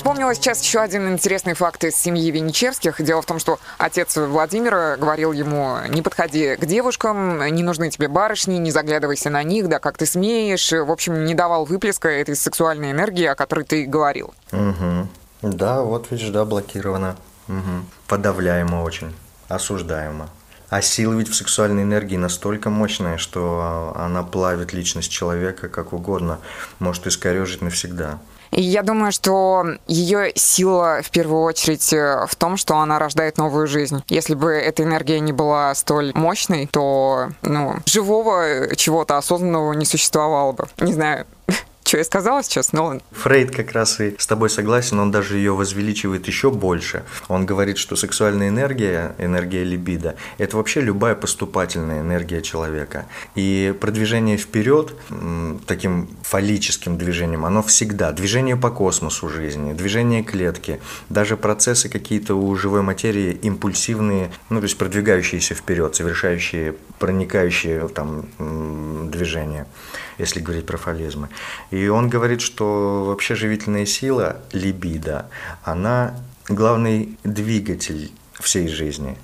Вспомнила сейчас еще один интересный факт из семьи Веничевских. Дело в том, что отец Владимира говорил ему, не подходи к девушкам, не нужны тебе барышни, не заглядывайся на них, да как ты смеешь. В общем, не давал выплеска этой сексуальной энергии, о которой ты говорил.
Угу. Да, вот видишь, да, блокировано. Угу. Подавляемо очень, осуждаемо. А сила ведь в сексуальной энергии настолько мощная, что она плавит личность человека как угодно, может искорежить навсегда.
Я думаю, что ее сила в первую очередь э, в том, что она рождает новую жизнь. Если бы эта энергия не была столь мощной, то ну, живого чего-то осознанного не существовало бы. Не знаю, что я сказала сейчас, но...
Фрейд как раз и с тобой согласен, он даже ее возвеличивает еще больше. Он говорит, что сексуальная энергия, энергия либидо, это вообще любая поступательная энергия человека. И продвижение вперед, таким фаллическим движением, оно всегда. Движение по космосу жизни, движение клетки, даже процессы какие-то у живой материи импульсивные, ну, то есть продвигающиеся вперед, совершающие, проникающие там движения если говорить про фализмы. И он говорит, что вообще живительная сила, либидо, она главный двигатель всей жизни.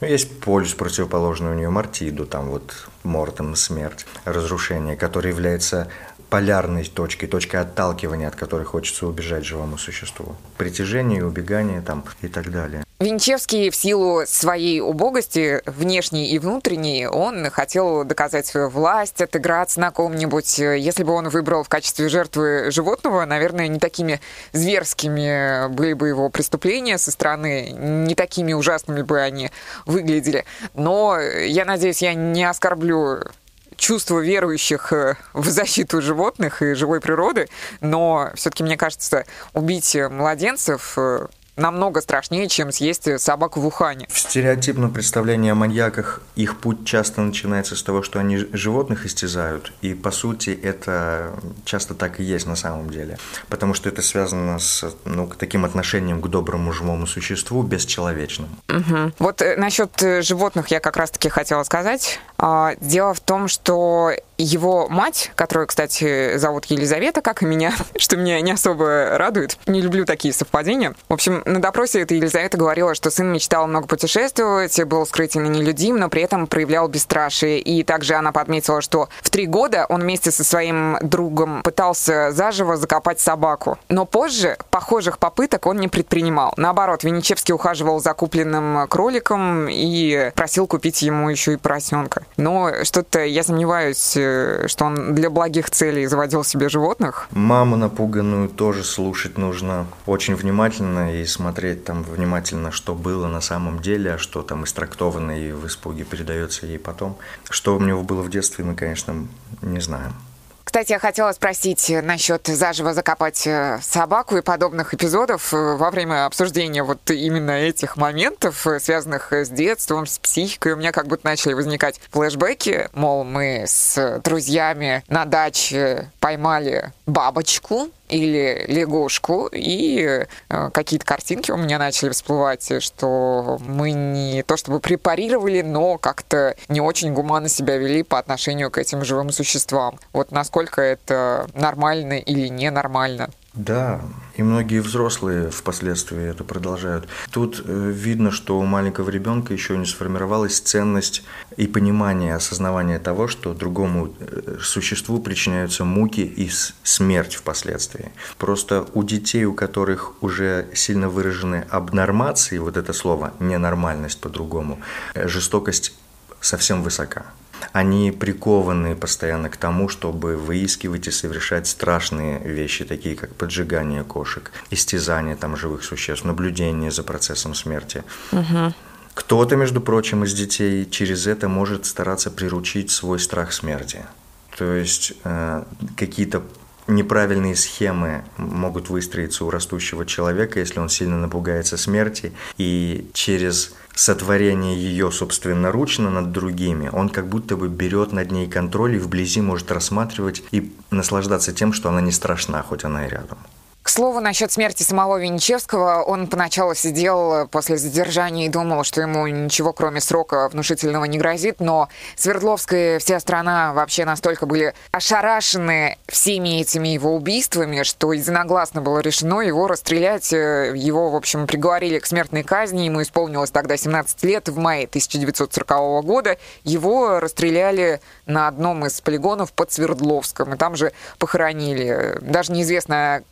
Ну, есть полюс противоположный у нее Мартиду, там вот Мортом смерть, разрушение, которое является полярной точкой, точкой отталкивания, от которой хочется убежать живому существу. Притяжение, убегание там и так далее.
Винчевский в силу своей убогости, внешней и внутренней, он хотел доказать свою власть, отыграться на ком-нибудь. Если бы он выбрал в качестве жертвы животного, наверное, не такими зверскими были бы его преступления со стороны, не такими ужасными бы они выглядели. Но я надеюсь, я не оскорблю чувство верующих э, в защиту животных и живой природы, но все-таки, мне кажется, убить младенцев э, намного страшнее, чем съесть собаку в Ухане.
В стереотипном представлении о маньяках их путь часто начинается с того, что они животных истязают, и по сути это часто так и есть на самом деле, потому что это связано с ну, таким отношением к доброму живому существу бесчеловечным.
Угу. Вот э, насчет э, животных я как раз-таки хотела сказать. А, дело в том, что его мать, которую, кстати, зовут Елизавета, как и меня, что меня не особо радует. Не люблю такие совпадения. В общем, на допросе эта Елизавета говорила, что сын мечтал много путешествовать, был скрытен и нелюдим, но при этом проявлял бесстрашие. И также она подметила, что в три года он вместе со своим другом пытался заживо закопать собаку. Но позже похожих попыток он не предпринимал. Наоборот, Венечевский ухаживал за купленным кроликом и просил купить ему еще и поросенка. Но что-то я сомневаюсь, что он для благих целей заводил себе животных.
Маму напуганную тоже слушать нужно очень внимательно и смотреть там внимательно, что было на самом деле, а что там истрактовано и в испуге передается ей потом. Что у него было в детстве, мы, конечно, не знаем.
Кстати, я хотела спросить насчет заживо закопать э, собаку и подобных эпизодов э, во время обсуждения вот именно этих моментов, э, связанных с детством, с психикой. У меня как будто начали возникать флешбеки, мол, мы с друзьями на даче поймали бабочку, или лягушку, и э, какие-то картинки у меня начали всплывать, что мы не то чтобы препарировали, но как-то не очень гуманно себя вели по отношению к этим живым существам. Вот насколько это нормально или ненормально?
Да, и многие взрослые впоследствии это продолжают. Тут э, видно, что у маленького ребенка еще не сформировалась ценность и понимание, осознавание того, что другому э, существу причиняются муки и смерть впоследствии. Просто у детей, у которых уже сильно выражены абнормации, вот это слово, ненормальность по-другому, э, жестокость совсем высока они прикованы постоянно к тому, чтобы выискивать и совершать страшные вещи, такие как поджигание кошек, истязание там живых существ, наблюдение за процессом смерти. Угу. Кто-то, между прочим, из детей через это может стараться приручить свой страх смерти. То есть э, какие-то неправильные схемы могут выстроиться у растущего человека, если он сильно напугается смерти, и через сотворение ее собственноручно над другими, он как будто бы берет над ней контроль и вблизи может рассматривать и наслаждаться тем, что она не страшна, хоть она и рядом.
К слову, насчет смерти самого Венечевского, он поначалу сидел после задержания и думал, что ему ничего кроме срока внушительного не грозит, но Свердловская и вся страна вообще настолько были ошарашены всеми этими его убийствами, что единогласно было решено его расстрелять. Его, в общем, приговорили к смертной казни, ему исполнилось тогда 17 лет, в мае 1940 года. Его расстреляли на одном из полигонов под Свердловском, и там же похоронили. Даже неизвестно,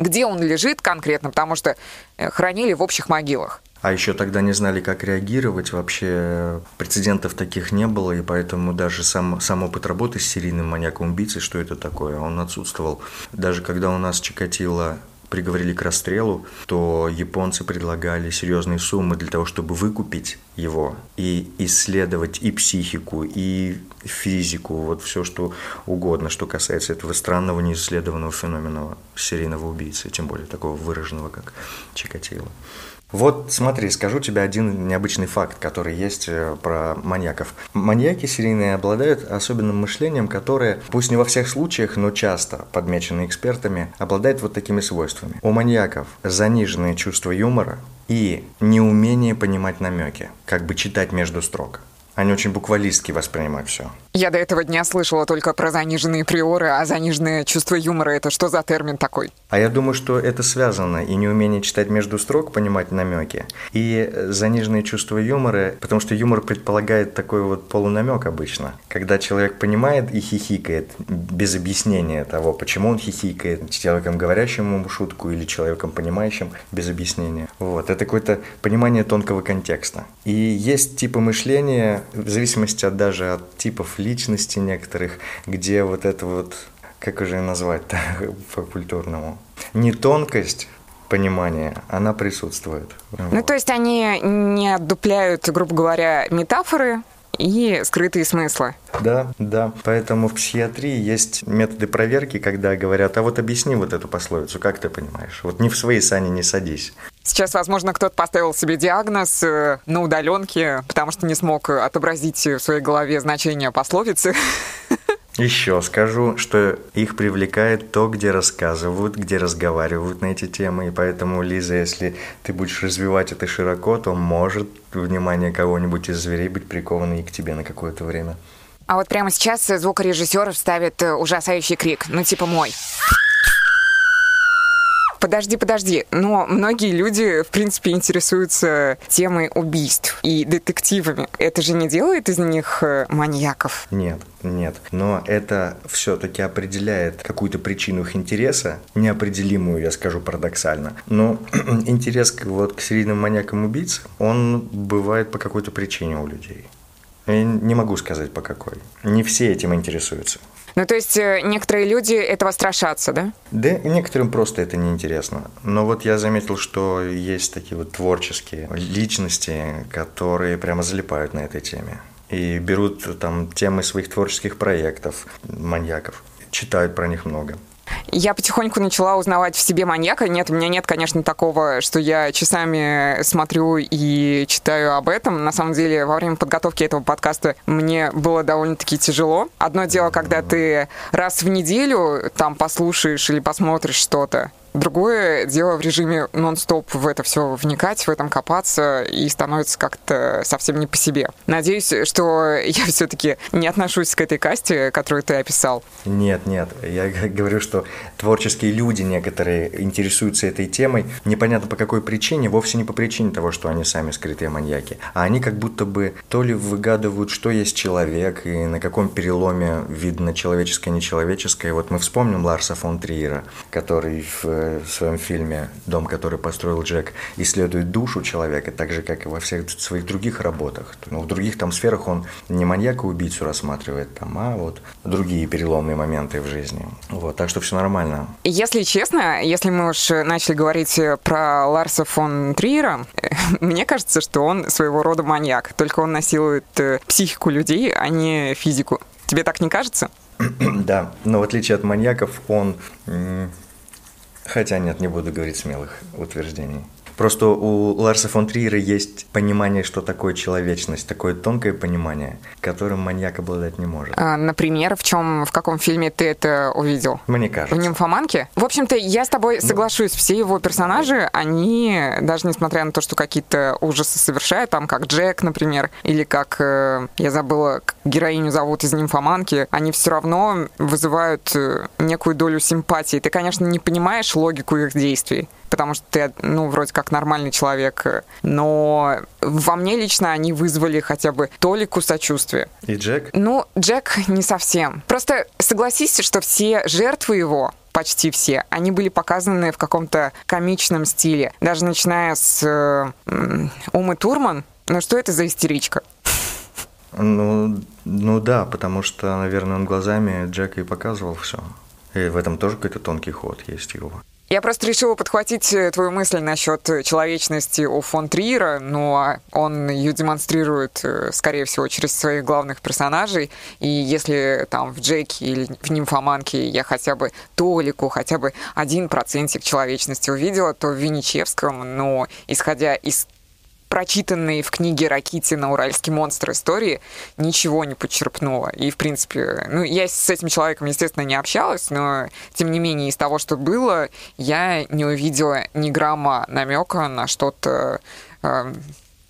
где он лежит конкретно, потому что э, хранили в общих могилах.
А еще тогда не знали, как реагировать. Вообще прецедентов таких не было, и поэтому даже сам, сам опыт работы с серийным маньяком-убийцей, что это такое, он отсутствовал. Даже когда у нас Чикатило приговорили к расстрелу, то японцы предлагали серьезные суммы для того, чтобы выкупить его и исследовать и психику, и физику, вот все, что угодно, что касается этого странного неисследованного феномена серийного убийцы, тем более такого выраженного, как Чикатило. Вот смотри, скажу тебе один необычный факт, который есть э, про маньяков. Маньяки серийные обладают особенным мышлением, которое, пусть не во всех случаях, но часто подмечено экспертами, обладает вот такими свойствами. У маньяков заниженное чувство юмора и неумение понимать намеки, как бы читать между строк. Они очень буквалистски воспринимают все.
Я до этого дня слышала только про заниженные приоры, а заниженное чувство юмора — это что за термин такой?
А я думаю, что это связано и неумение читать между строк, понимать намеки, и заниженное чувство юмора, потому что юмор предполагает такой вот полунамек обычно. Когда человек понимает и хихикает без объяснения того, почему он хихикает, человеком говорящим ему шутку или человеком понимающим без объяснения. Вот, это какое-то понимание тонкого контекста. И есть типы мышления, в зависимости от даже от типов личности некоторых, где вот это вот, как уже назвать-то по-культурному, не тонкость понимания, она присутствует.
Ну, вот. то есть они не отдупляют, грубо говоря, метафоры, и скрытые смыслы.
Да, да. Поэтому в психиатрии есть методы проверки, когда говорят, а вот объясни вот эту пословицу, как ты понимаешь? Вот не в свои сани не садись.
Сейчас, возможно, кто-то поставил себе диагноз э, на удаленке, потому что не смог отобразить в своей голове значение пословицы.
Еще скажу, что их привлекает то, где рассказывают, где разговаривают на эти темы, и поэтому, Лиза, если ты будешь развивать это широко, то может внимание кого-нибудь из зверей быть приковано и к тебе на какое-то время.
А вот прямо сейчас звукорежиссер вставит э, ужасающий крик, ну типа мой. Подожди, подожди. Но многие люди, в принципе, интересуются темой убийств и детективами. Это же не делает из них э, маньяков?
Нет, нет. Но это все-таки определяет какую-то причину их интереса, неопределимую, я скажу парадоксально. Но интерес вот, к серийным маньякам-убийцам, он бывает по какой-то причине у людей. Я не могу сказать по какой. Не все этим интересуются.
Ну, то есть э, некоторые люди этого страшатся, да?
Да, некоторым просто это неинтересно. Но вот я заметил, что есть такие вот творческие личности, которые прямо залипают на этой теме. И берут там темы своих творческих проектов, маньяков, читают про них много.
Я потихоньку начала узнавать в себе маньяка. Нет, у меня нет, конечно, такого, что я часами смотрю и читаю об этом. На самом деле, во время подготовки этого подкаста мне было довольно-таки тяжело. Одно дело, когда ты раз в неделю там послушаешь или посмотришь что-то, Другое дело в режиме нон-стоп в это все вникать, в этом копаться, и становится как-то совсем не по себе. Надеюсь, что я все-таки не отношусь к этой касте, которую ты описал.
Нет, нет. Я говорю, что творческие люди некоторые интересуются этой темой. Непонятно по какой причине, вовсе не по причине того, что они сами скрытые маньяки. А они как будто бы то ли выгадывают, что есть человек, и на каком переломе видно человеческое, нечеловеческое. Вот мы вспомним Ларса фон Триера, который в в своем фильме «Дом, который построил Джек» исследует душу человека, так же, как и во всех своих других работах. Но ну, в других там сферах он не маньяка-убийцу рассматривает, там, а вот другие переломные моменты в жизни. Вот, так что все нормально.
Если честно, если мы уж начали говорить про Ларса фон Триера, мне кажется, что он своего рода маньяк, только он насилует э, психику людей, а не физику. Тебе так не кажется?
да, но в отличие от маньяков, он Хотя нет, не буду говорить смелых утверждений. Просто у Ларса фон Триера есть понимание, что такое человечность, такое тонкое понимание, которым маньяк обладать не может.
А, например, в чем, в каком фильме ты это увидел?
Мне кажется.
В «Нимфоманке»? В общем-то, я с тобой ну. соглашусь. Все его персонажи, они, даже несмотря на то, что какие-то ужасы совершают, там, как Джек, например, или как, э, я забыла, героиню зовут из «Нимфоманки», они все равно вызывают э, некую долю симпатии. Ты, конечно, не понимаешь логику их действий потому что ты, ну, вроде как нормальный человек, но во мне лично они вызвали хотя бы толику сочувствия.
И Джек?
Ну, Джек не совсем. Просто согласись, что все жертвы его, почти все, они были показаны в каком-то комичном стиле. Даже начиная с э, Умы Турман. Ну что это за истеричка?
Ну, ну да, потому что, наверное, он глазами Джека и показывал все. И в этом тоже какой-то тонкий ход есть его.
Я просто решила подхватить э, твою мысль насчет человечности у фон Триера, но он ее демонстрирует, э, скорее всего, через своих главных персонажей. И если там в Джеке или в Нимфоманке я хотя бы толику, хотя бы один процентик человечности увидела, то в Винничевском, ну, исходя из прочитанные в книге Ракитина «Уральский монстр» истории ничего не подчерпнула. И, в принципе, ну, я с этим человеком, естественно, не общалась, но, тем не менее, из того, что было, я не увидела ни грамма намека на что-то э,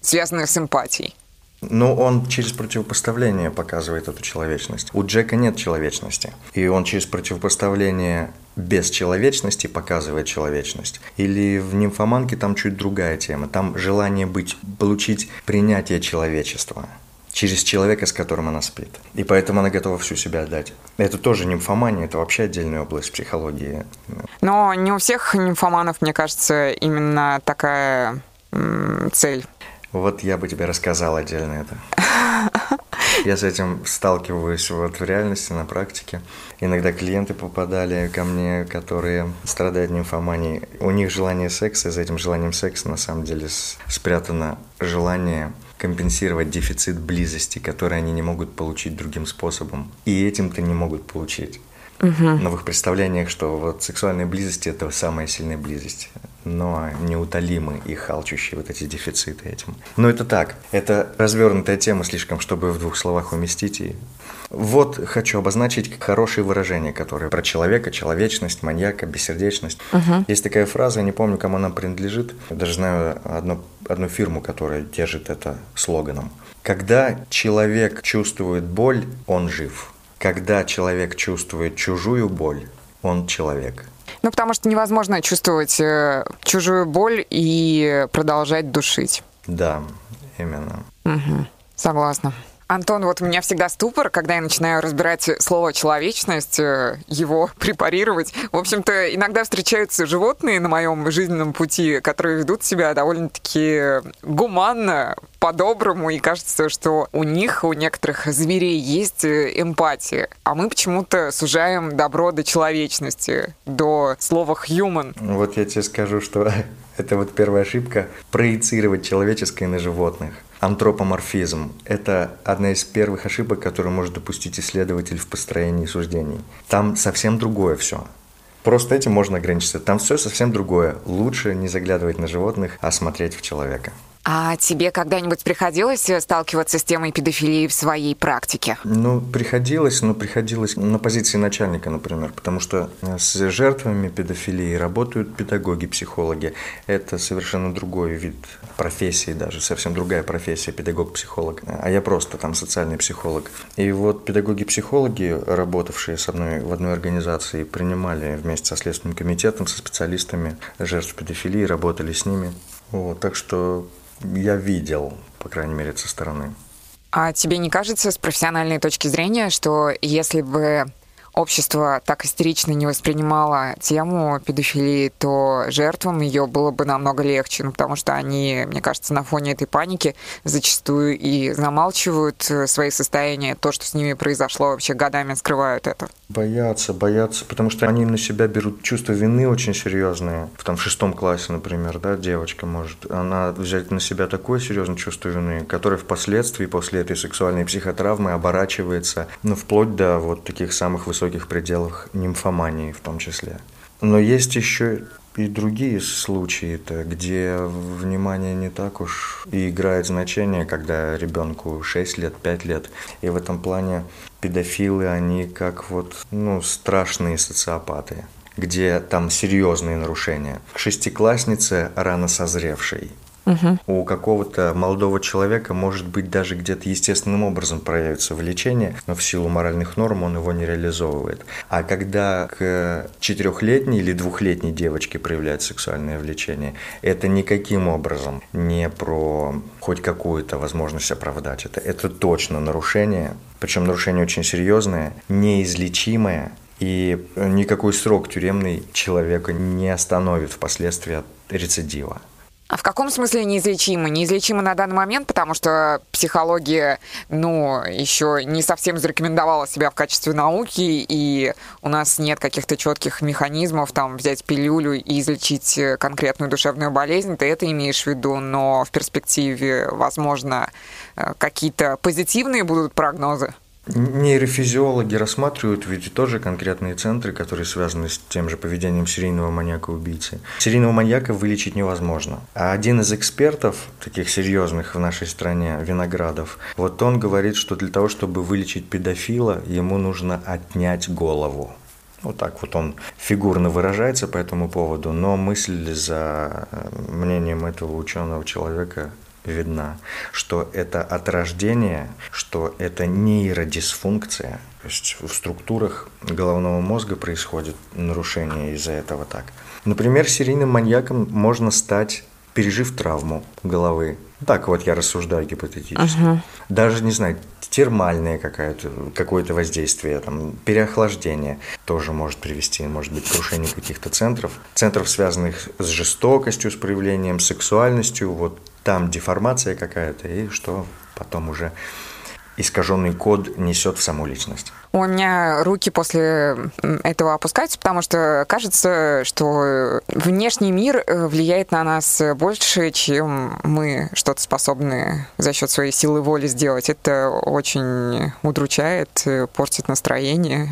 связанное с эмпатией.
Ну, он через противопоставление показывает эту человечность. У Джека нет человечности. И он через противопоставление без человечности показывает человечность. Или в нимфоманке там чуть другая тема. Там желание быть, получить принятие человечества через человека, с которым она спит. И поэтому она готова всю себя отдать. Это тоже нимфомания, это вообще отдельная область психологии.
Но не у всех нимфоманов, мне кажется, именно такая цель
вот я бы тебе рассказал отдельно это. Я с этим сталкиваюсь вот в реальности, на практике. Иногда клиенты попадали ко мне, которые страдают нимфоманией. У них желание секса, и за этим желанием секса на самом деле спрятано желание компенсировать дефицит близости, который они не могут получить другим способом. И этим-то не могут получить. Угу. Но в их представлениях, что вот сексуальная близость – это самая сильная близость но неутолимы и халчущие вот эти дефициты этим. Но это так, это развернутая тема слишком, чтобы в двух словах уместить. И вот хочу обозначить хорошие выражения, которые про человека, человечность, маньяка, бессердечность. Угу. Есть такая фраза, не помню, кому она принадлежит, я даже знаю одну, одну фирму, которая держит это слоганом. Когда человек чувствует боль, он жив. Когда человек чувствует чужую боль, он человек.
Ну, потому что невозможно чувствовать э, чужую боль и продолжать душить.
Да, именно.
Угу. Согласна. Антон, вот у меня всегда ступор, когда я начинаю разбирать слово «человечность», э, его препарировать. В общем-то, иногда встречаются животные на моем жизненном пути, которые ведут себя довольно-таки гуманно, по-доброму, и кажется, что у них, у некоторых зверей есть э, эмпатия, а мы почему-то сужаем добро до человечности, до слова «human».
Вот я тебе скажу, что это вот первая ошибка – проецировать человеческое на животных. Антропоморфизм – это одна из первых ошибок, которую может допустить исследователь в построении суждений. Там совсем другое все. Просто этим можно ограничиться. Там все совсем другое. Лучше не заглядывать на животных, а смотреть в человека.
А тебе когда-нибудь приходилось э, сталкиваться с темой педофилии в своей практике?
Ну, приходилось, но приходилось на позиции начальника, например, потому что э, с жертвами педофилии работают педагоги, психологи. Это совершенно другой вид профессии даже, совсем другая профессия, педагог-психолог. А я просто там социальный психолог. И вот педагоги-психологи, работавшие со мной в одной организации, принимали вместе со Следственным комитетом, со специалистами жертв педофилии, работали с ними. Вот, так что я видел, по крайней мере, со стороны.
А тебе не кажется с профессиональной точки зрения, что если бы общество так истерично не воспринимало тему педофилии, то жертвам ее было бы намного легче, ну, потому что они, мне кажется, на фоне этой паники зачастую и замалчивают э, свои состояния, то, что с ними произошло, вообще годами скрывают это.
Боятся, боятся, потому что они на себя берут чувство вины очень серьезные. В там в шестом классе, например, да, девочка может, она взять на себя такое серьезное чувство вины, которое впоследствии после этой сексуальной психотравмы оборачивается, ну, вплоть до вот таких самых высоких пределах нимфомании в том числе. Но есть еще и другие случаи-то, где внимание не так уж и играет значение, когда ребенку 6 лет, 5 лет. И в этом плане педофилы, они как вот, ну, страшные социопаты где там серьезные нарушения. К шестикласснице, рано созревшей, Угу. У какого-то молодого человека может быть даже где-то естественным образом проявится влечение, но в силу моральных норм он его не реализовывает. А когда к четырехлетней или двухлетней девочке проявляется сексуальное влечение, это никаким образом не про хоть какую-то возможность оправдать это. Это точно нарушение, причем нарушение очень серьезное, неизлечимое, и никакой срок тюремный человека не остановит впоследствии от рецидива.
А в каком смысле неизлечимы? Неизлечимы на данный момент, потому что психология, ну, еще не совсем зарекомендовала себя в качестве науки, и у нас нет каких-то четких механизмов, там, взять пилюлю и излечить конкретную душевную болезнь, ты это имеешь в виду, но в перспективе, возможно, э, какие-то позитивные будут прогнозы?
Нейрофизиологи рассматривают ведь тоже конкретные центры, которые связаны с тем же поведением серийного маньяка-убийцы. Серийного маньяка вылечить невозможно. А один из экспертов, таких серьезных в нашей стране, Виноградов, вот он говорит, что для того, чтобы вылечить педофила, ему нужно отнять голову. Вот так вот он фигурно выражается по этому поводу, но мысль за мнением этого ученого человека видна, что это от рождения, что это нейродисфункция, то есть в структурах головного мозга происходит нарушение из-за этого так. Например, серийным маньяком можно стать, пережив травму головы. Так вот я рассуждаю гипотетически. Uh-huh. Даже, не знаю, термальное какое-то, какое-то воздействие, там, переохлаждение тоже может привести, может быть, к крушению каких-то центров. Центров, связанных с жестокостью, с проявлением сексуальностью, вот там деформация какая-то, и что потом уже искаженный код несет в саму личность.
У меня руки после этого опускаются, потому что кажется, что внешний мир э, влияет на нас больше, чем мы что-то способны за счет своей силы воли сделать. Это очень удручает, э, портит настроение.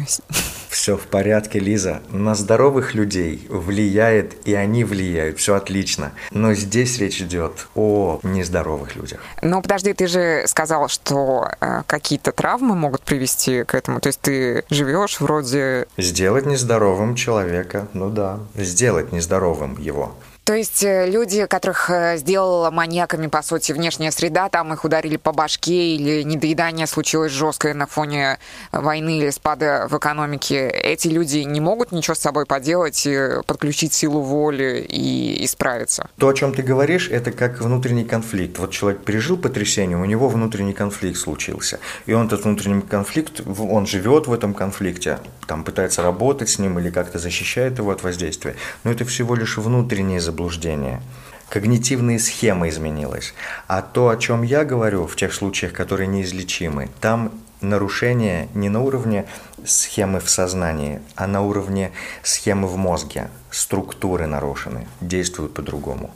Все в порядке, Лиза. На здоровых людей влияет, и они влияют. Все отлично. Но здесь речь идет о нездоровых людях.
Но подожди, ты же сказал, что э, какие-то травмы могут привести к этому. То есть ты живешь вроде...
Сделать нездоровым человека, ну да, сделать нездоровым его.
То есть э, люди, которых э, сделала маньяками, по сути, внешняя среда, там их ударили по башке или недоедание случилось жесткое на фоне войны или спада в экономике, эти люди не могут ничего с собой поделать, подключить силу воли и исправиться?
То, о чем ты говоришь, это как внутренний конфликт. Вот человек пережил потрясение, у него внутренний конфликт случился. И он этот внутренний конфликт, он живет в этом конфликте, там пытается работать с ним или как-то защищает его от воздействия. Но это всего лишь внутреннее заблуждение заблуждение. Когнитивные схемы изменилась. А то, о чем я говорю в тех случаях, которые неизлечимы, там нарушение не на уровне схемы в сознании, а на уровне схемы в мозге. Структуры нарушены, действуют по-другому.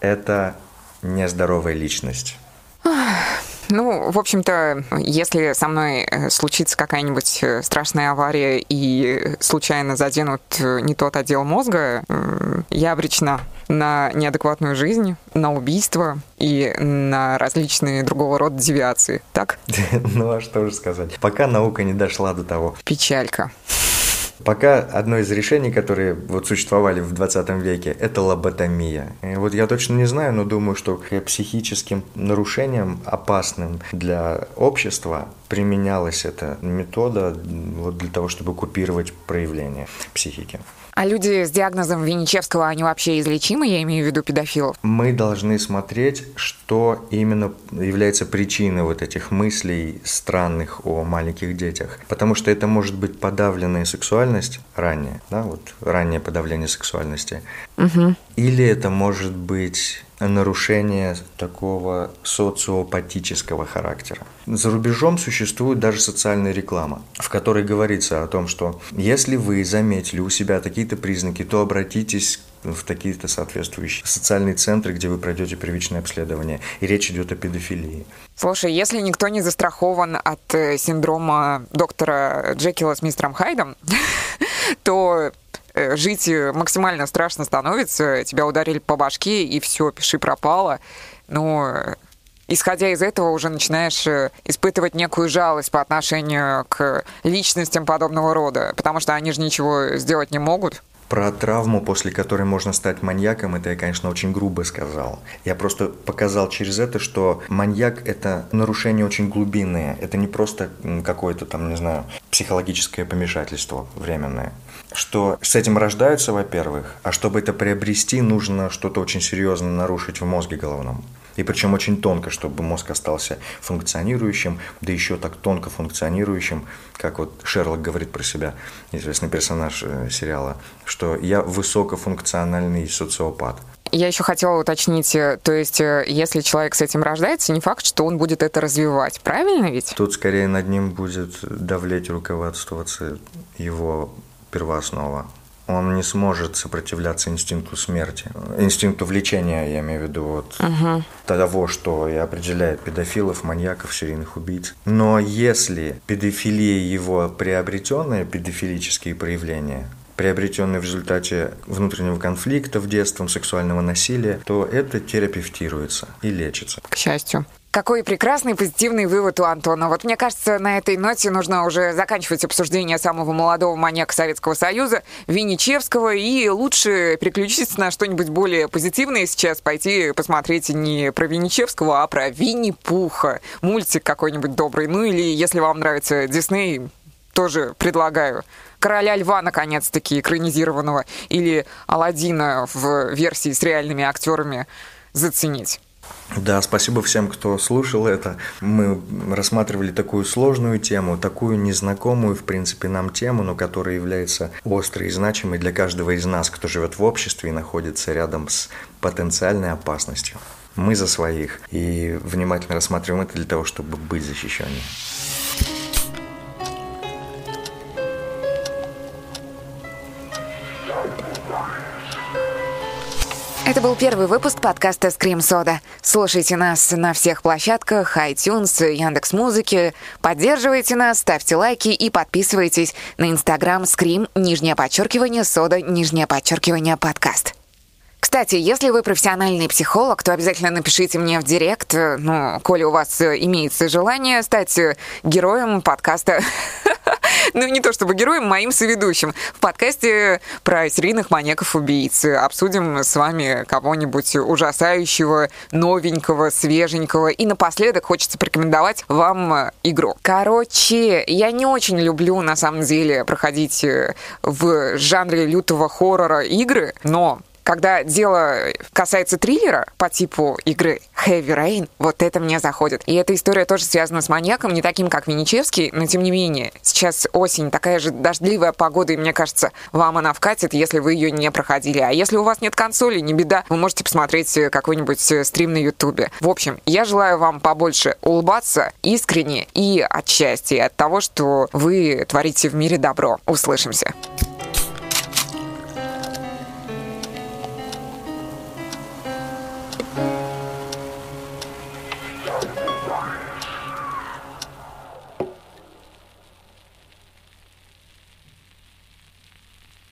Это нездоровая личность.
Ну, в общем-то, если со мной э, случится какая-нибудь э, страшная авария и случайно заденут э, не тот отдел мозга, я обречена на неадекватную жизнь, на убийство и на различные другого рода девиации, так?
Ну а что же сказать? Пока наука не дошла до того.
Печалька.
Пока одно из решений, которые вот существовали в 20 веке, это лоботомия. И вот я точно не знаю, но думаю, что к психическим нарушениям, опасным для общества, применялась эта метода вот для того, чтобы купировать проявления психики.
А люди с диагнозом Винничевского, они вообще излечимы, я имею в виду педофилов?
Мы должны смотреть, что именно является причиной вот этих мыслей странных о маленьких детях. Потому что это может быть подавленная сексуальность ранее, да, вот раннее подавление сексуальности. Угу. Или это может быть нарушение такого социопатического характера. За рубежом существует даже социальная реклама, в которой говорится о том, что если вы заметили у себя такие-то признаки, то обратитесь в такие-то соответствующие социальные центры, где вы пройдете первичное обследование. И речь идет о педофилии.
Слушай, если никто не застрахован от э, синдрома доктора Джекила с мистером Хайдом, то жить э, максимально страшно становится, тебя ударили по башке, и все, пиши пропало. Но э, исходя из этого уже начинаешь испытывать некую жалость по отношению к личностям подобного рода, потому что они же ничего сделать не могут.
Про травму, после которой можно стать маньяком, это я, конечно, очень грубо сказал. Я просто показал через это, что маньяк – это нарушение очень глубинное. Это не просто какое-то там, не знаю, психологическое помешательство временное что с этим рождаются, во-первых, а чтобы это приобрести, нужно что-то очень серьезно нарушить в мозге головном. И причем очень тонко, чтобы мозг остался функционирующим, да еще так тонко функционирующим, как вот Шерлок говорит про себя, известный персонаж э, сериала, что я высокофункциональный социопат.
Я еще хотела уточнить, э, то есть э, если человек с этим рождается, не факт, что он будет это развивать, правильно ведь?
Тут скорее над ним будет давлеть руководствоваться его первооснова он не сможет сопротивляться инстинкту смерти, инстинкту влечения, я имею в виду, вот угу. того, что и определяет педофилов, маньяков, серийных убийц. Но если педофилия его приобретенные педофилические проявления, приобретенные в результате внутреннего конфликта в детстве, сексуального насилия, то это терапевтируется и лечится.
К счастью. Какой прекрасный позитивный вывод у Антона. Вот мне кажется, на этой ноте нужно уже заканчивать обсуждение самого молодого маньяка Советского Союза, Винничевского, и лучше переключиться на что-нибудь более позитивное сейчас, пойти посмотреть не про Винничевского, а про Винни-Пуха. Мультик какой-нибудь добрый. Ну или, если вам нравится Дисней, тоже предлагаю. Короля Льва, наконец-таки, экранизированного, или Алладина в версии с реальными актерами заценить.
Да, спасибо всем, кто слушал это. Мы рассматривали такую сложную тему, такую незнакомую, в принципе, нам тему, но которая является острой и значимой для каждого из нас, кто живет в обществе и находится рядом с потенциальной опасностью. Мы за своих и внимательно рассматриваем это для того, чтобы быть защищеннее.
Это был первый выпуск подкаста «Скрим Сода». Слушайте нас на всех площадках, iTunes, Яндекс.Музыки. Поддерживайте нас, ставьте лайки и подписывайтесь на Инстаграм «Скрим», нижнее подчеркивание, сода, нижнее подчеркивание, подкаст. Кстати, если вы профессиональный психолог, то обязательно напишите мне в директ, ну, коли у вас имеется желание стать героем подкаста ну, не то чтобы героем, моим соведущим. В подкасте про серийных маньяков-убийц. Обсудим с вами кого-нибудь ужасающего, новенького, свеженького. И напоследок хочется порекомендовать вам игру. Короче, я не очень люблю, на самом деле, проходить в жанре лютого хоррора игры, но когда дело касается триллера по типу игры Heavy Rain, вот это мне заходит. И эта история тоже связана с маньяком, не таким, как Винничевский, но тем не менее. Сейчас осень, такая же дождливая погода, и мне кажется, вам она вкатит, если вы ее не проходили. А если у вас нет консоли, не беда, вы можете посмотреть какой-нибудь стрим на Ютубе. В общем, я желаю вам побольше улыбаться искренне и от счастья, от того, что вы творите в мире добро. Услышимся.